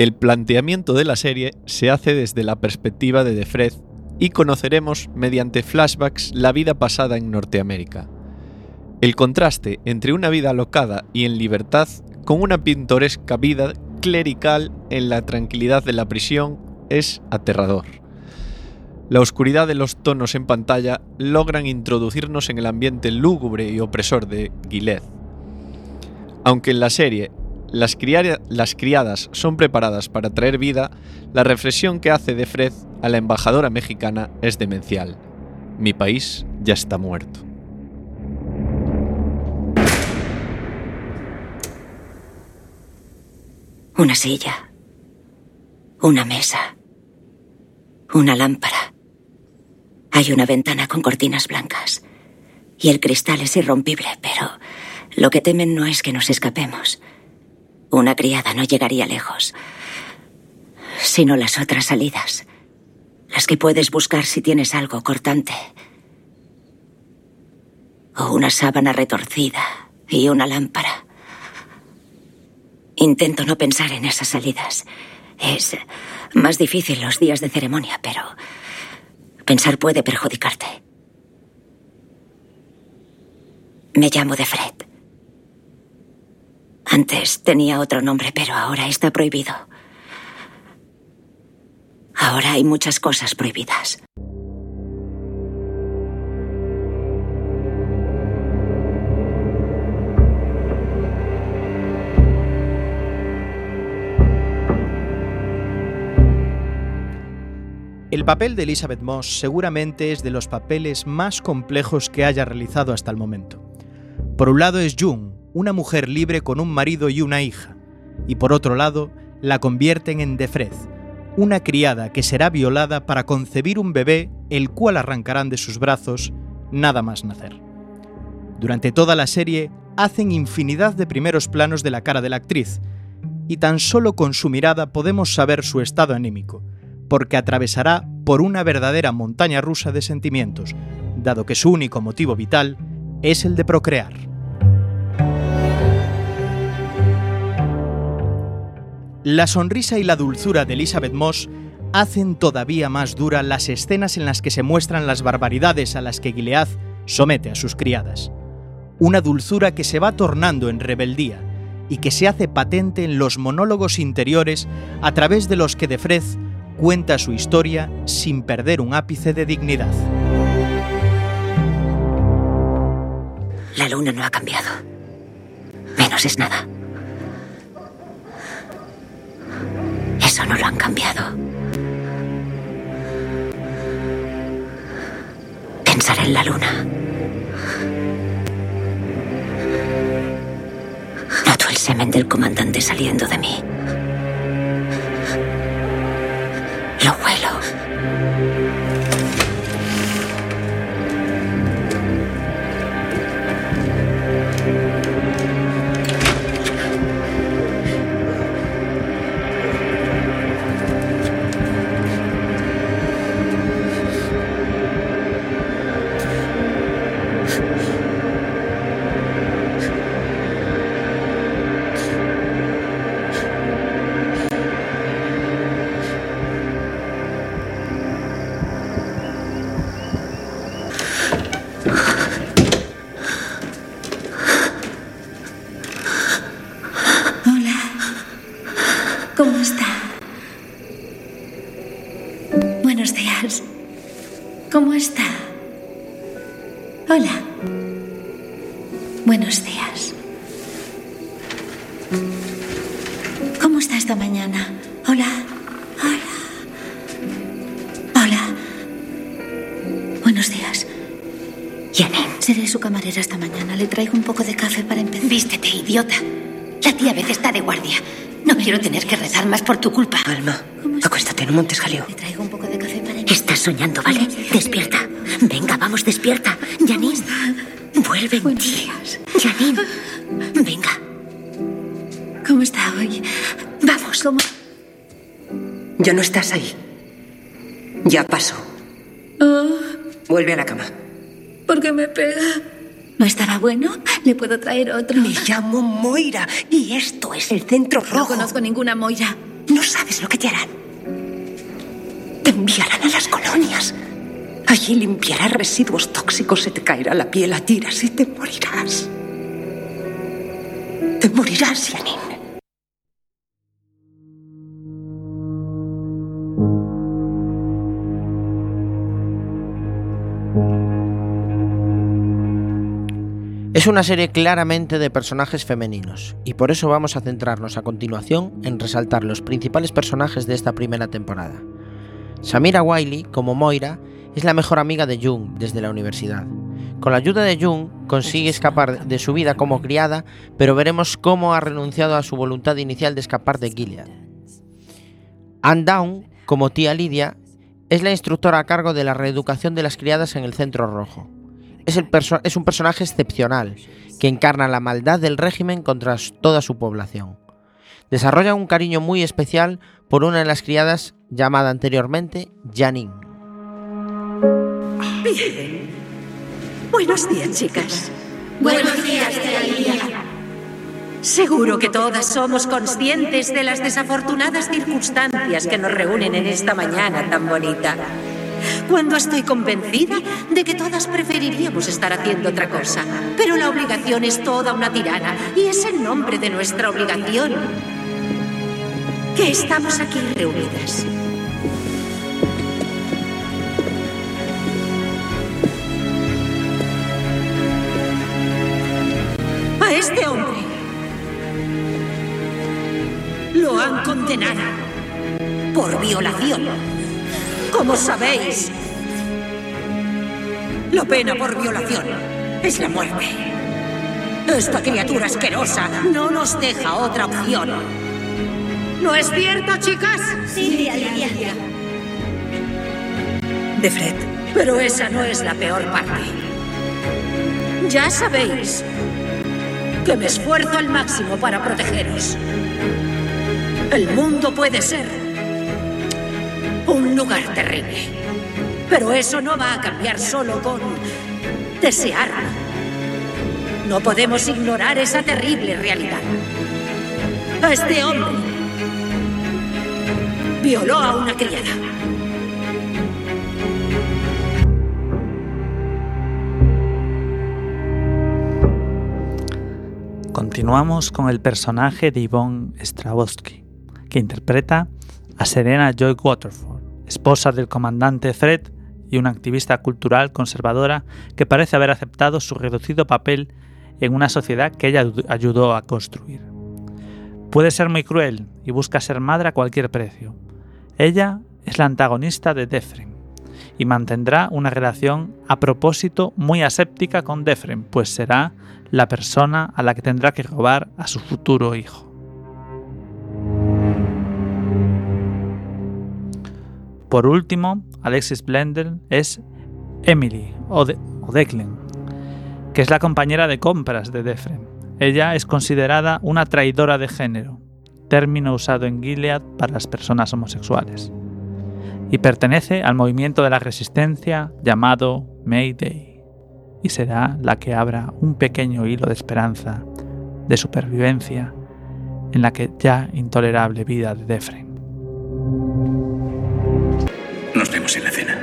El planteamiento de la serie se hace desde la perspectiva de Defred y conoceremos mediante flashbacks la vida pasada en Norteamérica. El contraste entre una vida alocada y en libertad con una pintoresca vida clerical en la tranquilidad de la prisión es aterrador. La oscuridad de los tonos en pantalla logran introducirnos en el ambiente lúgubre y opresor de Gilead. Aunque en la serie las, criadas son preparadas para traer vida, la reflexión que hace de Fred a la embajadora mexicana es demencial. Mi país ya está muerto. Una silla. Una mesa. Una lámpara. Hay una ventana con cortinas blancas. Y el cristal es irrompible, pero lo que temen no es que nos escapemos. Una criada no llegaría lejos, sino las otras salidas. Las que puedes buscar si tienes algo cortante. O una sábana retorcida y una lámpara. Intento no pensar en esas salidas. Es más difícil los días de ceremonia, pero pensar puede perjudicarte. Me llamo de Fred. Antes tenía otro nombre, pero ahora está prohibido. Ahora hay muchas cosas prohibidas. El papel de Elizabeth Moss seguramente es de los papeles más complejos que haya realizado hasta el momento. Por un lado es June, una mujer libre con un marido y una hija, y por otro lado la convierten en Defred, una criada que será violada para concebir un bebé el cual arrancarán de sus brazos nada más nacer. Durante toda la serie hacen infinidad de primeros planos de la cara de la actriz, y tan solo con su mirada podemos saber su estado anímico, porque atravesará por una verdadera montaña rusa de sentimientos, dado que su único motivo vital es el de procrear. La sonrisa y la dulzura de Elizabeth Moss hacen todavía más dura las escenas en las que se muestran las barbaridades a las que Gilead somete a sus criadas. Una dulzura que se va tornando en rebeldía y que se hace patente en los monólogos interiores a través de los que Defred cuenta su historia sin perder un ápice de dignidad. La luna no ha cambiado. Menos es nada. No lo han cambiado. Pensar en la luna. Noto el semen del comandante saliendo de mí. Idiota. La tía Beth está de guardia. No quiero tener que rezar más por tu culpa. Alma, acuéstate, no montes jaleo. Le traigo un poco de café para Estás soñando, ¿vale? Despierta. Venga, vamos, despierta. Janine. Vuelve en ti. Janine. Venga. ¿Cómo está hoy? Vamos. ¿Cómo? Ya no estás ahí. Ya pasó. Oh, Vuelve a la cama. ¿Por qué me pega? ¿No estará bueno? ¿Le puedo traer otro? Me llamo Moira y esto es el centro No rojo. conozco ninguna Moira. No sabes lo que te harán. Te enviarán a las colonias. Allí limpiarás residuos tóxicos, se te caerá la piel a tiras y te morirás. Te morirás, Janine. Es una serie claramente de personajes femeninos, y por eso vamos a centrarnos a continuación en resaltar los principales personajes de esta primera temporada. Samira Wiley, como Moira, es la mejor amiga de Jung desde la universidad. Con la ayuda de Jung consigue escapar de su vida como criada, pero veremos cómo ha renunciado a su voluntad inicial de escapar de Gilead. Anne Down, como tía Lidia, es la instructora a cargo de la reeducación de las criadas en el Centro Rojo. Es, el perso- es un personaje excepcional que encarna la maldad del régimen contra toda su población. Desarrolla un cariño muy especial por una de las criadas llamada anteriormente Janine. Bien. Buenos días, chicas. Buenos días, tía. Seguro que todas somos conscientes de las desafortunadas circunstancias que nos reúnen en esta mañana tan bonita. Cuando estoy convencida de que todas preferiríamos estar haciendo otra cosa. Pero la obligación es toda una tirana y es en nombre de nuestra obligación que estamos aquí reunidas. A este hombre lo han condenado por violación. Como sabéis, la pena por violación es la muerte. Esta criatura asquerosa no nos deja otra opción. ¿No es cierto, chicas? Sí, Lidia. De Fred. Pero esa no es la peor parte. Ya sabéis que me esfuerzo al máximo para protegeros. El mundo puede ser Un lugar terrible. Pero eso no va a cambiar solo con desearlo. No podemos ignorar esa terrible realidad. Este hombre violó a una criada. Continuamos con el personaje de Yvonne Strahovski, que interpreta a Serena Joy Waterford, esposa del comandante Fred y una activista cultural conservadora que parece haber aceptado su reducido papel en una sociedad que ella ayudó a construir. Puede ser muy cruel y busca ser madre a cualquier precio. Ella es la antagonista de Defren y mantendrá una relación a propósito muy aséptica con Defren, pues será la persona a la que tendrá que robar a su futuro hijo. Por último, Alexis Blender es Emily o, de Declan, que es la compañera de compras de Defren. Ella es considerada una traidora de género, término usado en Gilead para las personas homosexuales, y pertenece al movimiento de la resistencia llamado Mayday y será la que abra un pequeño hilo de esperanza, de supervivencia, en la que ya intolerable vida de Defren. Nos vemos en la cena.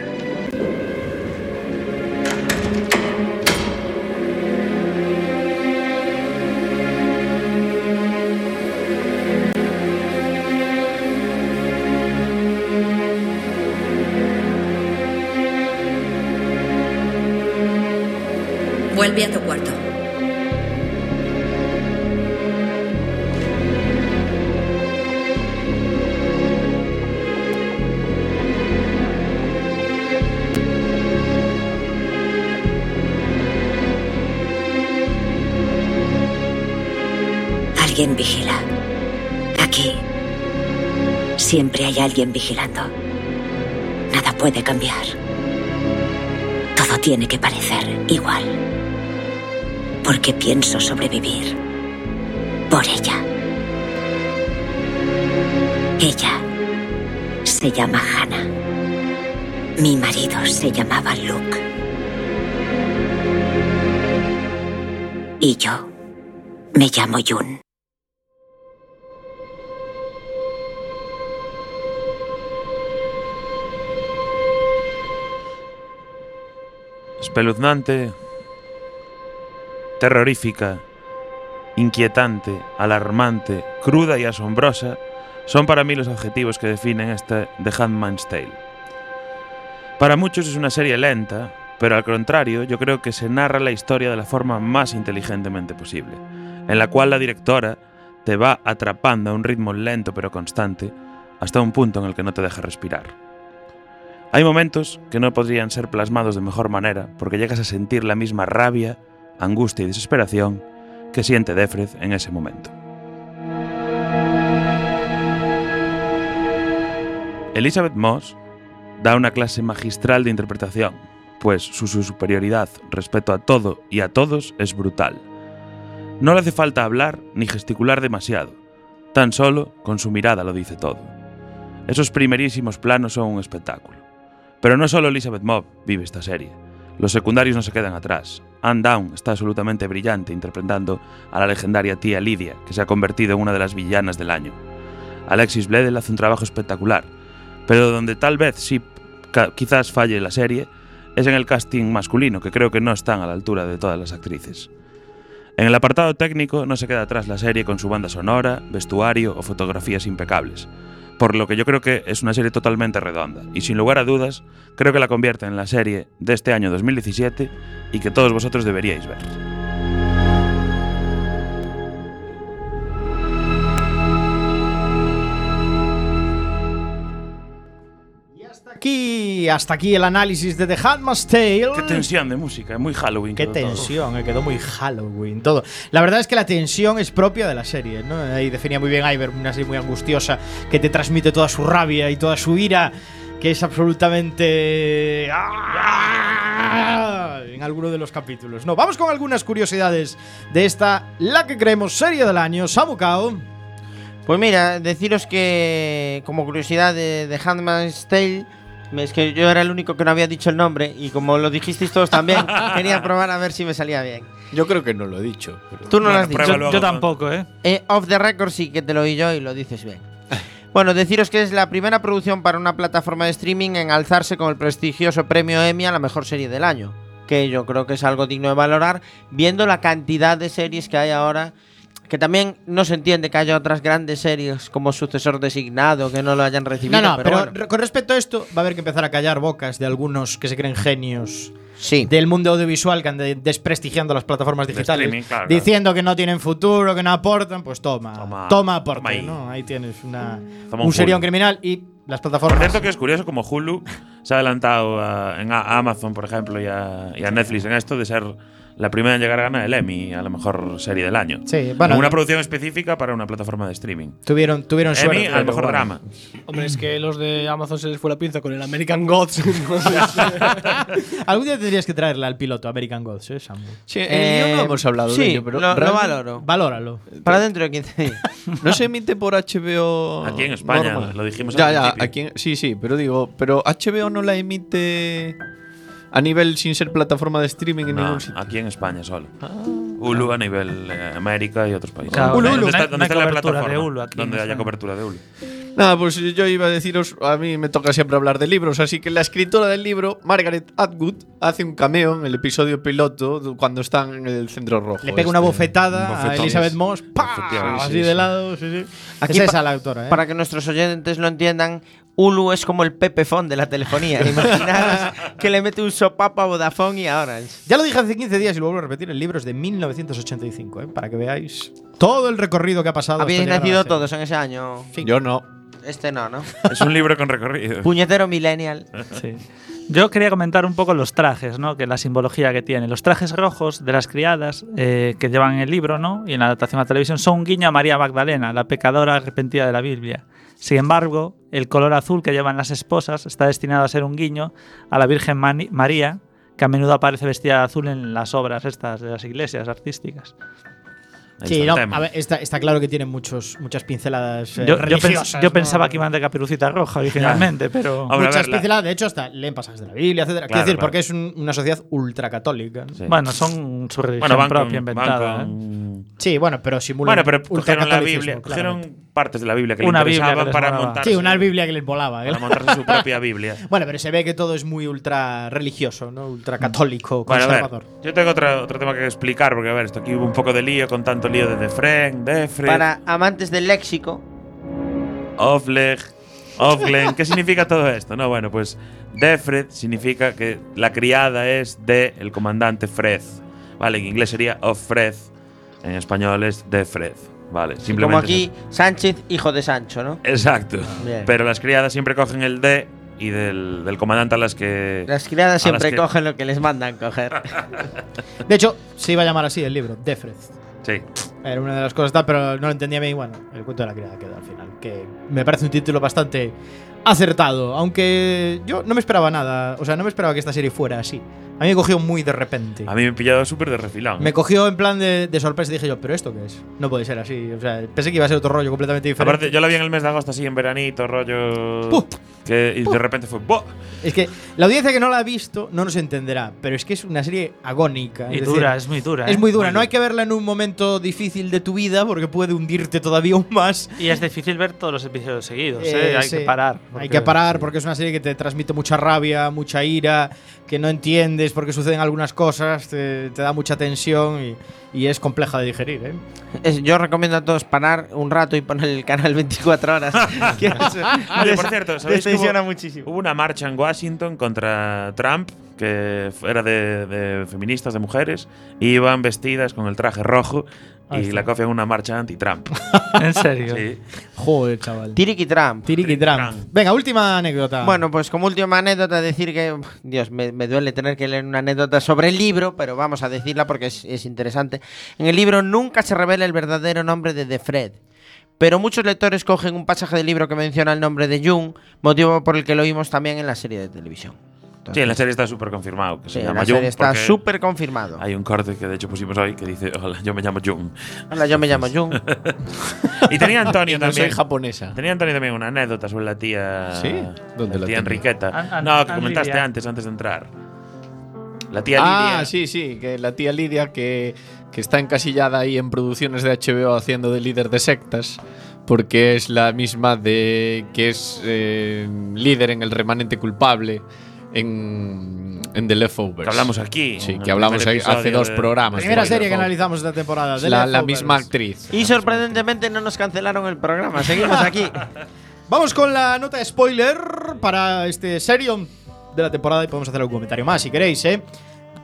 Vuelve a tu cuarto. Alguien vigila. Aquí siempre hay alguien vigilando. Nada puede cambiar. Todo tiene que parecer igual. Porque pienso sobrevivir. Por ella. Ella se llama Hannah. Mi marido se llamaba Luke. Y yo me llamo Jun. Espeluznante, terrorífica, inquietante, alarmante, cruda y asombrosa son para mí los adjetivos que definen este The Handmaid's Tale. Para muchos es una serie lenta, pero al contrario, yo creo que se narra la historia de la forma más inteligentemente posible, en la cual la directora te va atrapando a un ritmo lento pero constante hasta un punto en el que no te deja respirar. Hay momentos que no podrían ser plasmados de mejor manera porque llegas a sentir la misma rabia, angustia y desesperación que siente Defred en ese momento. Elizabeth Moss da una clase magistral de interpretación, pues su, su superioridad respecto a todo y a todos es brutal. No le hace falta hablar ni gesticular demasiado, tan solo con su mirada lo dice todo. Esos primerísimos planos son un espectáculo. Pero no solo Elizabeth Mobb vive esta serie. Los secundarios no se quedan atrás. Anne Down está absolutamente brillante interpretando a la legendaria tía Lydia, que se ha convertido en una de las villanas del año. Alexis Bledel hace un trabajo espectacular, pero donde tal vez sí quizás falle la serie es en el casting masculino, que creo que no están a la altura de todas las actrices. En el apartado técnico no se queda atrás la serie con su banda sonora, vestuario o fotografías impecables por lo que yo creo que es una serie totalmente redonda y sin lugar a dudas creo que la convierte en la serie de este año 2017 y que todos vosotros deberíais ver. Aquí, hasta aquí el análisis de The Handmaid's Tale. Qué tensión de música, muy Halloween. Qué tensión, eh, quedó muy Halloween todo. La verdad es que la tensión es propia de la serie, ¿no? Ahí definía muy bien Iver, una serie muy angustiosa que te transmite toda su rabia y toda su ira, que es absolutamente ¡Ah! en alguno de los capítulos. No, vamos con algunas curiosidades de esta la que creemos serie del año, Samukao. Pues mira, deciros que como curiosidad de, de Handmaid's Tale, es que yo era el único que no había dicho el nombre y como lo dijisteis todos también, (laughs) quería probar a ver si me salía bien. Yo creo que no lo he dicho. pero- Tú no lo has dicho. yo tampoco, ¿eh? Eh, off the record sí que te lo oí yo y lo dices bien. (laughs) Bueno, deciros que es la primera producción para una plataforma de streaming en alzarse con el prestigioso premio Emmy a la mejor serie del año. Que yo creo que es algo digno de valorar, viendo la cantidad de series que hay ahora. Que también no se entiende que haya otras grandes series como sucesor designado que no lo hayan recibido. No, no, pero, bueno. con respecto a esto, va a haber que empezar a callar bocas de algunos que se creen genios Sí. del mundo audiovisual que andan desprestigiando las plataformas digitales, claro, diciendo que no tienen futuro, que no aportan, pues toma, Toma, toma, aporte, toma ahí. ¿no? Ahí tienes una, Toma un un serión criminal y las Por plataformas. cierto que es curioso como Hulu se ha adelantado a, en a- Amazon, por ejemplo, y a, y a Netflix en esto de ser la primera en llegar a ganar el Emmy a la mejor serie del año. Sí, bueno, En una producción específica para una plataforma de streaming. tuvieron, tuvieron suerte. Emmy al mejor bueno. drama. Hombre, es que los de Amazon se les fue la pinza con el American Gods. (laughs) entonces, Algún día tendrías que traerle al piloto American Gods, ¿eh, Samu? Sí, eh, yo no hemos hablado sí, de ello, pero lo, lo valoro. Valóralo. Para dentro de 15 días. (laughs) no se emite por HBO. Aquí en España, normal. lo dijimos Ya, al ya, principio. aquí en- sí, sí, pero digo, pero HBO no la emite a nivel sin ser plataforma de streaming en No, ningún sitio. aquí en España solo. Hulu a nivel eh, América y otros países. Claro, ¿Dónde Hulu, está, dónde está la cobertura de plataforma? Hulu aquí Donde haya España. cobertura de Hulu. Nada, pues yo iba a deciros, a mí me toca siempre hablar de libros, así que la escritora del libro, Margaret Atwood, hace un cameo en el episodio piloto cuando están en el centro rojo. Le pega una este. bofetada a. Elizabeth Moss, ¡pa! Efectivamente, así sí, de sí. lado, sí, sí. Aquí es esa la autora, ¿eh? Para que nuestros oyentes lo entiendan, Hulu es como el Pepe Fon de la telefonía. (laughs) Imaginaros que le mete un sopapo a Vodafone y a Orange. Ya lo dije hace 15 días y lo vuelvo a repetir, el libro es de 1985, ¿eh? para que veáis todo el recorrido que ha pasado. Habéis la nacido todos en ese año. Yo no. Este no, ¿no? (laughs) Es un libro con recorrido. Puñetero millennial. Sí. Yo quería comentar un poco los trajes, ¿no? Que la simbología que tiene. Los trajes rojos de las criadas eh, que llevan en el libro, ¿no? Y en la adaptación a televisión son un guiño a María Magdalena, la pecadora arrepentida de la Biblia. Sin embargo, el color azul que llevan las esposas está destinado a ser un guiño a la Virgen María, que a menudo aparece vestida de azul en las obras estas de las iglesias artísticas. Ahí Sí, está el no, tema. a ver, está, está claro que tiene muchos, muchas pinceladas eh, Yo, yo, pens- religiosas. yo ¿no? pensaba que iban de caperucita roja originalmente, pero... Muchas ver, la- pinceladas, de hecho, hasta leen pasajes de la Biblia, etcétera. Quiero Claro, decir, claro. porque es un- una sociedad ultracatólica. ¿no? Sí. Bueno, son su religión Bueno, van propia con, inventada. ¿eh? Sí, bueno, pero simula Bueno, pero cogieron la Biblia, cogieron partes de la Biblia que Una que les para montarse, Sí, una Biblia que les volaba. ¿eh? para montarse su (laughs) propia Biblia. Bueno, pero se ve que todo es muy ultra religioso, ¿no? Ultra católico, Bueno, a ver, conservador. yo tengo otro, otro tema que explicar, porque a ver, esto aquí hubo un poco de lío con tanto lío de Defren, Defre, Para amantes del léxico, Ofleg, Ofglen. ¿Qué significa todo esto? No, bueno, pues Defred significa que la criada es de el comandante Fred. Vale, en inglés sería of Fred, en español es Defred. Vale, simplemente. como es aquí Sánchez, hijo de Sancho, ¿no? Exacto. Bien. Pero las criadas siempre cogen el de y del, del comandante a las que. Las criadas siempre las que- cogen lo que les mandan coger. (laughs) De hecho, se iba a llamar así el libro, Defred. Era una de las cosas tal, pero no lo entendía bien. Bueno, el cuento de la criada quedó al final. Que me parece un título bastante acertado. Aunque yo no me esperaba nada. O sea, no me esperaba que esta serie fuera así. A mí me cogió muy de repente. A mí me pillado súper de refilón. Me cogió en plan de, de sorpresa y dije yo, ¿pero esto qué es? No puede ser así. O sea, pensé que iba a ser otro rollo completamente diferente. Aparte, yo la vi en el mes de agosto así en veranito, rollo. que, y de repente fue. ¡buah! Es que la audiencia que no la ha visto no nos entenderá, pero es que es una serie agónica. Y es dura, decir, es muy dura. Es ¿eh? muy dura. No hay que verla en un momento difícil de tu vida porque puede hundirte todavía aún más. Y es difícil ver todos los episodios seguidos, Eh, ¿eh? Hay sí. que parar. Hay que parar porque es una serie que te transmite mucha rabia, mucha ira, que no entiendes porque suceden algunas cosas, te, te da mucha tensión y, y es compleja de digerir. ¿eh? Es- yo recomiendo a todos parar un rato y poner el canal 24 horas. (laughs) Que eso Oye, por cierto, ¿sabéis hubo, muchísimo. hubo una marcha en Washington contra Trump que era de, de feministas, de mujeres, y iban vestidas con el traje rojo y está. la cofia en una marcha anti-Trump. (laughs) ¿En serio? Sí. Joder, chaval. Tiriki Trump. Tiriki Trump. Venga, última anécdota. Bueno, pues como última anécdota, decir que. Dios, me, me duele tener que leer una anécdota sobre el libro, pero vamos a decirla porque es, es interesante. En el libro nunca se revela el verdadero nombre de The Fred. Pero muchos lectores cogen un pasaje del libro que menciona el nombre de Jung, motivo por el que lo oímos también en la serie de televisión. Sí, en la serie está súper confirmado. Que Sí, se en llama la Jung serie está porque súper confirmado. Hay un corte que de hecho pusimos hoy que dice: Hola, yo me llamo Jung. Hola, yo me llamo Jung. (laughs) y tenía Antonio (laughs) Y no también. soy japonesa. Tenía Antonio también una anécdota sobre la tía. ¿Sí? ¿Dónde la la tía? Enriqueta. An- an- no, que comentaste Lidia. antes, antes de entrar. La tía Ah, Lidia. sí, sí, que la tía Lidia que, que está encasillada ahí en producciones de HBO haciendo de líder de sectas, porque es la misma de que es eh, líder en el remanente culpable en, en The Leftovers. Que hablamos aquí, Sí, que hablamos hace dos de- programas. Primera de serie que analizamos esta temporada. The La, misma actriz. Y sorprendentemente no nos cancelaron el programa. Seguimos aquí. (laughs) Vamos con la nota spoiler para este Serion de la temporada y podemos hacer algún comentario más si queréis, ¿eh?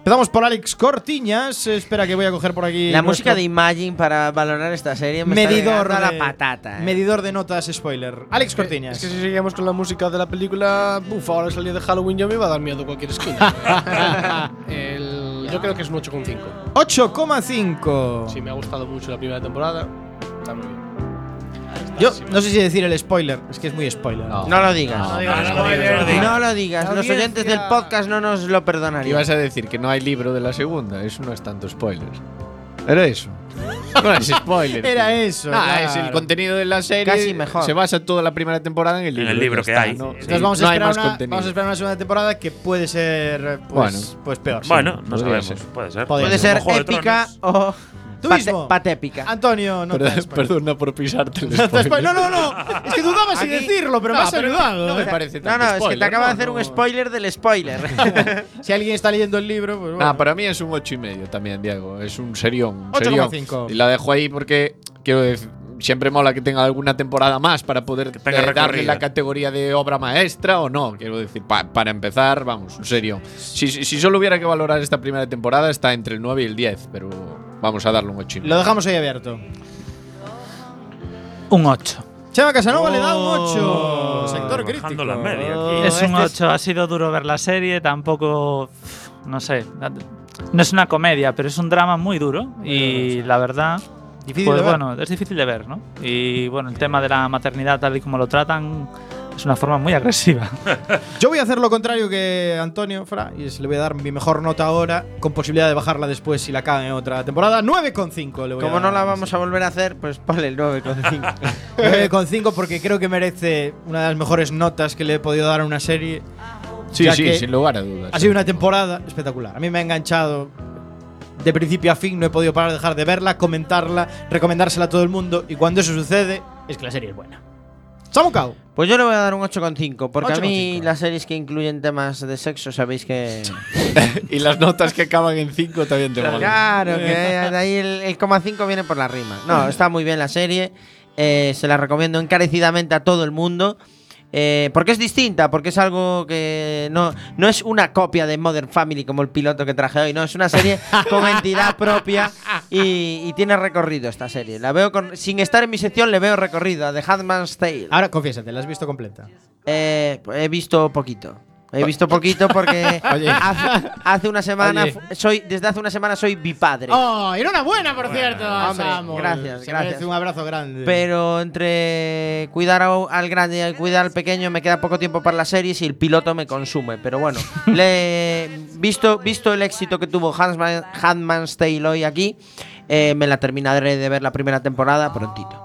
Empezamos por Alex Cortiñas. Espera que voy a coger por aquí. La nuestro música de Imagine para valorar esta serie me medidor está de, la patata. ¿eh? Medidor de notas spoiler. Alex Cortiñas. Es que si seguíamos con la música de la película, buf, ahora salía de Halloween ya me iba a dar miedo cualquier esquina. (laughs) El- yo creo que es un 8,5. 8,5. Sí, me ha gustado mucho la primera temporada. Está muy bien. Yo no sé si decir el spoiler, es que es muy spoiler. No lo digas. No, No, lo digas. Los oyentes del podcast no nos lo ¿Qué perdonarían. ibas a decir? Que no hay libro de la segunda. Eso no es tanto spoiler. Era eso. No es spoiler. (laughs) Era eso, Ah, claro. es el contenido de la serie. Casi mejor. Se basa toda la primera temporada en el En libro. el libro que está, hay. ¿no? Entonces vamos, a no hay esperar más una, contenido. vamos a esperar una segunda temporada que puede ser pues, Bueno. pues peor. Bueno, no podría sabemos. ser. Puede ser. Puede ser. ser épica o Tú pate- mismo. patépica. Antonio, no Perdón- te spoiler. Perdona por pisarte el (laughs) No, spoiler. spoiler. no, no, no. Es que dudaba si decirlo, pero No, me has ayudado. no me ¿eh? parece No, tanto no, es que te spoiler, acaba de ¿no? hacer un No. spoiler del spoiler. (laughs) Si alguien está leyendo el libro, pues bueno. Ah, para mí es un ocho y medio también, Diego. Es un serión. un 8,5. serión. Y la dejo ahí porque quiero decir, siempre mola que tenga alguna temporada más para poder eh, darle la categoría de obra maestra o no. Quiero decir, pa- para empezar, vamos, un serión. Si, si, si solo hubiera que valorar esta primera temporada, está entre el 9 y el 10, pero vamos a darle un 8 y medio. Lo dejamos ahí abierto. Un 8. Chema Casanova le da un Oh, 8. Sector crítico. la media aquí. Es un este 8. Ha sido duro ver la serie, tampoco. No sé. No es una comedia, pero es un drama muy duro. Y la verdad. Difícil pues de ver. bueno, es difícil de ver, ¿no? Y bueno, el tema de la maternidad, tal y como lo tratan, es una forma muy agresiva. (laughs) Yo voy a hacer lo contrario que Antonio Fra y es- le voy a dar mi mejor nota ahora, con posibilidad de bajarla después si la cagan en otra temporada. 9,5 le voy Como a no la vamos a volver a hacer, pues ponle el 9,5. 9,5 (laughs) porque creo que merece una de las mejores notas que le he podido dar a una serie. Sí, sí, sin lugar a dudas. Ha sido una temporada espectacular. A mí me ha enganchado de principio a fin, no he podido parar de dejar de verla, comentarla, recomendársela a todo el mundo y cuando eso sucede es que la serie es buena. Samucao. Pues yo le voy a dar un 8,5, porque a mí 8,5. las series que incluyen temas de sexo sabéis que... (laughs) y las notas que acaban en 5 también te molan. Claro, que de ahí el, el coma 5 viene por la rima. No, está muy bien la serie. eh, se la recomiendo encarecidamente a todo el mundo. Eh, porque es distinta, porque es algo que no, no es una copia de Modern Family como el piloto que traje hoy, no, es una serie (laughs) con entidad propia y, y tiene recorrido esta serie. La veo con, sin estar en mi sección, le veo recorrido a The Handmaid's Tale. Ahora confiésate, ¿la has visto completa? Eh, he visto poquito. He visto poquito porque (laughs) hace, hace una semana Oye. soy desde hace una semana soy bipadre. ¡Oh! enhorabuena, por cierto! Hombre, gracias, Se gracias. un abrazo grande. Pero entre cuidar al grande y cuidar al pequeño me queda poco tiempo para las series y el piloto me consume. Pero bueno, le, visto, visto el éxito que tuvo Handman- Handmaid's Tale hoy aquí, eh, me la terminaré de ver la primera temporada prontito.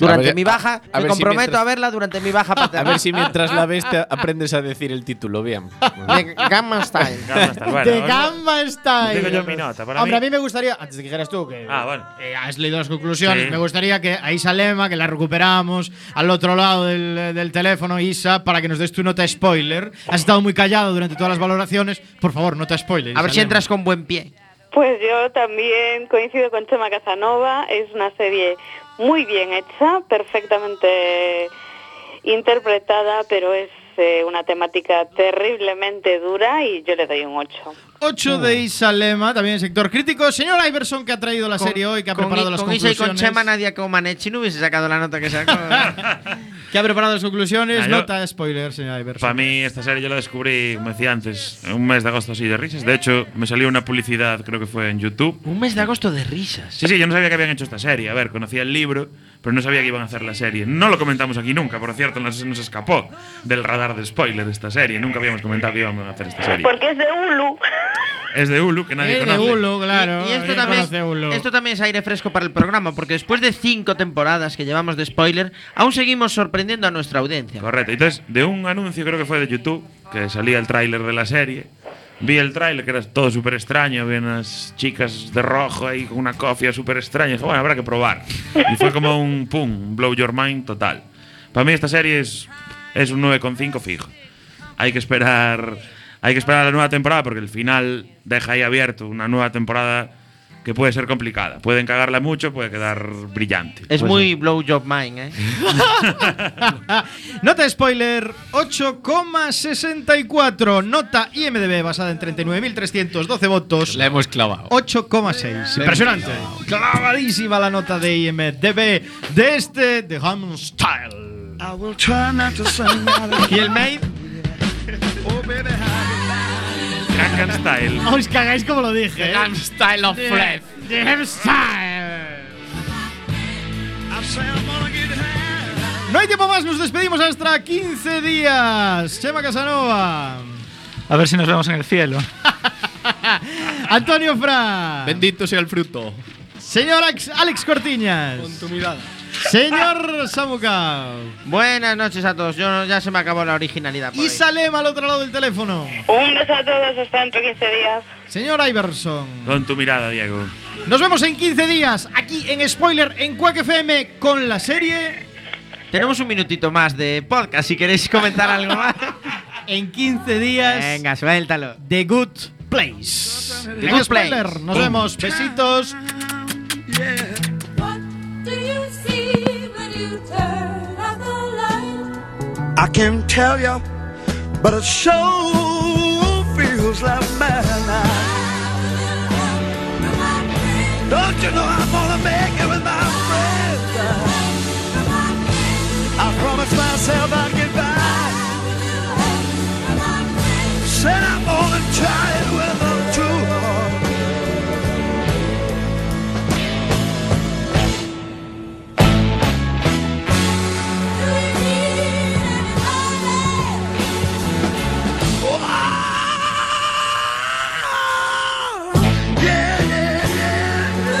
Durante ver- mi baja, a me ver si comprometo mientras- a verla durante mi baja A paternal. ver si mientras la ves te (laughs) aprendes a decir el título bien. De Gamma Style. Gamma Style, bueno, de. Gamba Style. Digo yo mi nota, para Hombre, mí- a mí me gustaría, antes de que dijeras tú, que Ah, bueno. eh, has leído las conclusiones, Sí. me gustaría que a Isa Lema, que la recuperamos al otro lado del, del teléfono, Isa, para que nos des tu nota spoiler. Has estado muy callado durante todas las valoraciones. Por favor, nota spoiler. A ver Isa si Lema. entras con buen pie. Pues yo también coincido con Chema Casanova, es una serie muy bien hecha, perfectamente interpretada, pero es eh, una temática terriblemente dura y yo le doy un 8. 8 de Isa Lema, también en sector crítico. Señor Iverson, que ha traído la serie hoy, que ha preparado I- las con Isa y conclusiones. con Chema Nadia Comaneci no hubiese sacado la nota que sacó. (laughs) que ha preparado las conclusiones. Ah, yo- Nota spoiler, señora Iverson. Para mí esta serie yo la descubrí, como decía antes, en un mes de agosto así de risas. De hecho, me salió una publicidad, creo que fue en YouTube. Un mes de agosto de risas. Sí, sí, yo no sabía que habían hecho esta serie. A ver, conocía el libro, pero no sabía que iban a hacer la serie. No lo comentamos aquí nunca, por cierto, nos, nos escapó del radar de spoiler esta serie. Nunca habíamos comentado que íbamos a hacer esta serie. Porque es de Hulu. Es de Hulu, que nadie Es de conoce. Hulu, claro. Y esto ¿Quién también, conoce Hulu? esto también es aire fresco para el programa, porque después de cinco temporadas que llevamos de spoiler, aún seguimos sorprendiendo a nuestra audiencia. Correcto. Entonces, de un anuncio, creo que fue de YouTube, que salía el tráiler de la serie. Vi el tráiler, que era todo súper extraño. Había unas chicas de rojo ahí con una cofia súper extraña. Y dije, bueno, habrá que probar. Y fue como un pum, un blow your mind total. Para mí esta serie es, es un 9,5 fijo. Hay que esperar hay que esperar la nueva temporada porque el final deja ahí abierto una nueva temporada que puede ser complicada. Pueden cagarla mucho, puede quedar brillante. Es Pues muy blow job mine, ¿eh? (laughs) Nota spoiler 8,64. Nota IMDB basada en 39.312 votos. La hemos clavado. 8,6. Impresionante. Clavadísima la nota de IMDB de este The Ham Style. (laughs) ¿Y el maid? (laughs) Gangnam Style. (laughs) Os cagáis como lo dije. ¿eh? Gangnam Style of The- Fred. The Ham Style. No hay tiempo más, nos despedimos hasta 15 días. Chema Casanova. A ver si nos vemos en el cielo. (laughs) Antonio Fra. Bendito sea el fruto. Señor Alex, Alex Cortiñas. Con tu mirada. Señor Samuka. Buenas noches a todos. Yo ya se me acabó la originalidad. por Y ahí. Salem al otro lado del teléfono. Un beso a todos, hasta dentro de 15 días. Señor Iverson. Con tu mirada, Diego. Nos vemos en 15 días aquí en Spoiler en Quack FM con la serie. Tenemos un minutito más de podcast si queréis comentar algo más. (laughs) En 15 días. Venga, suéltalo. The Good Place. The Good Spoiler. Place. Nos vemos. Besitos. I can't tell you, but it sure feels like madness. Don't you know I'm gonna make it with my friends? I promised myself I'd get back. Said I'm gonna try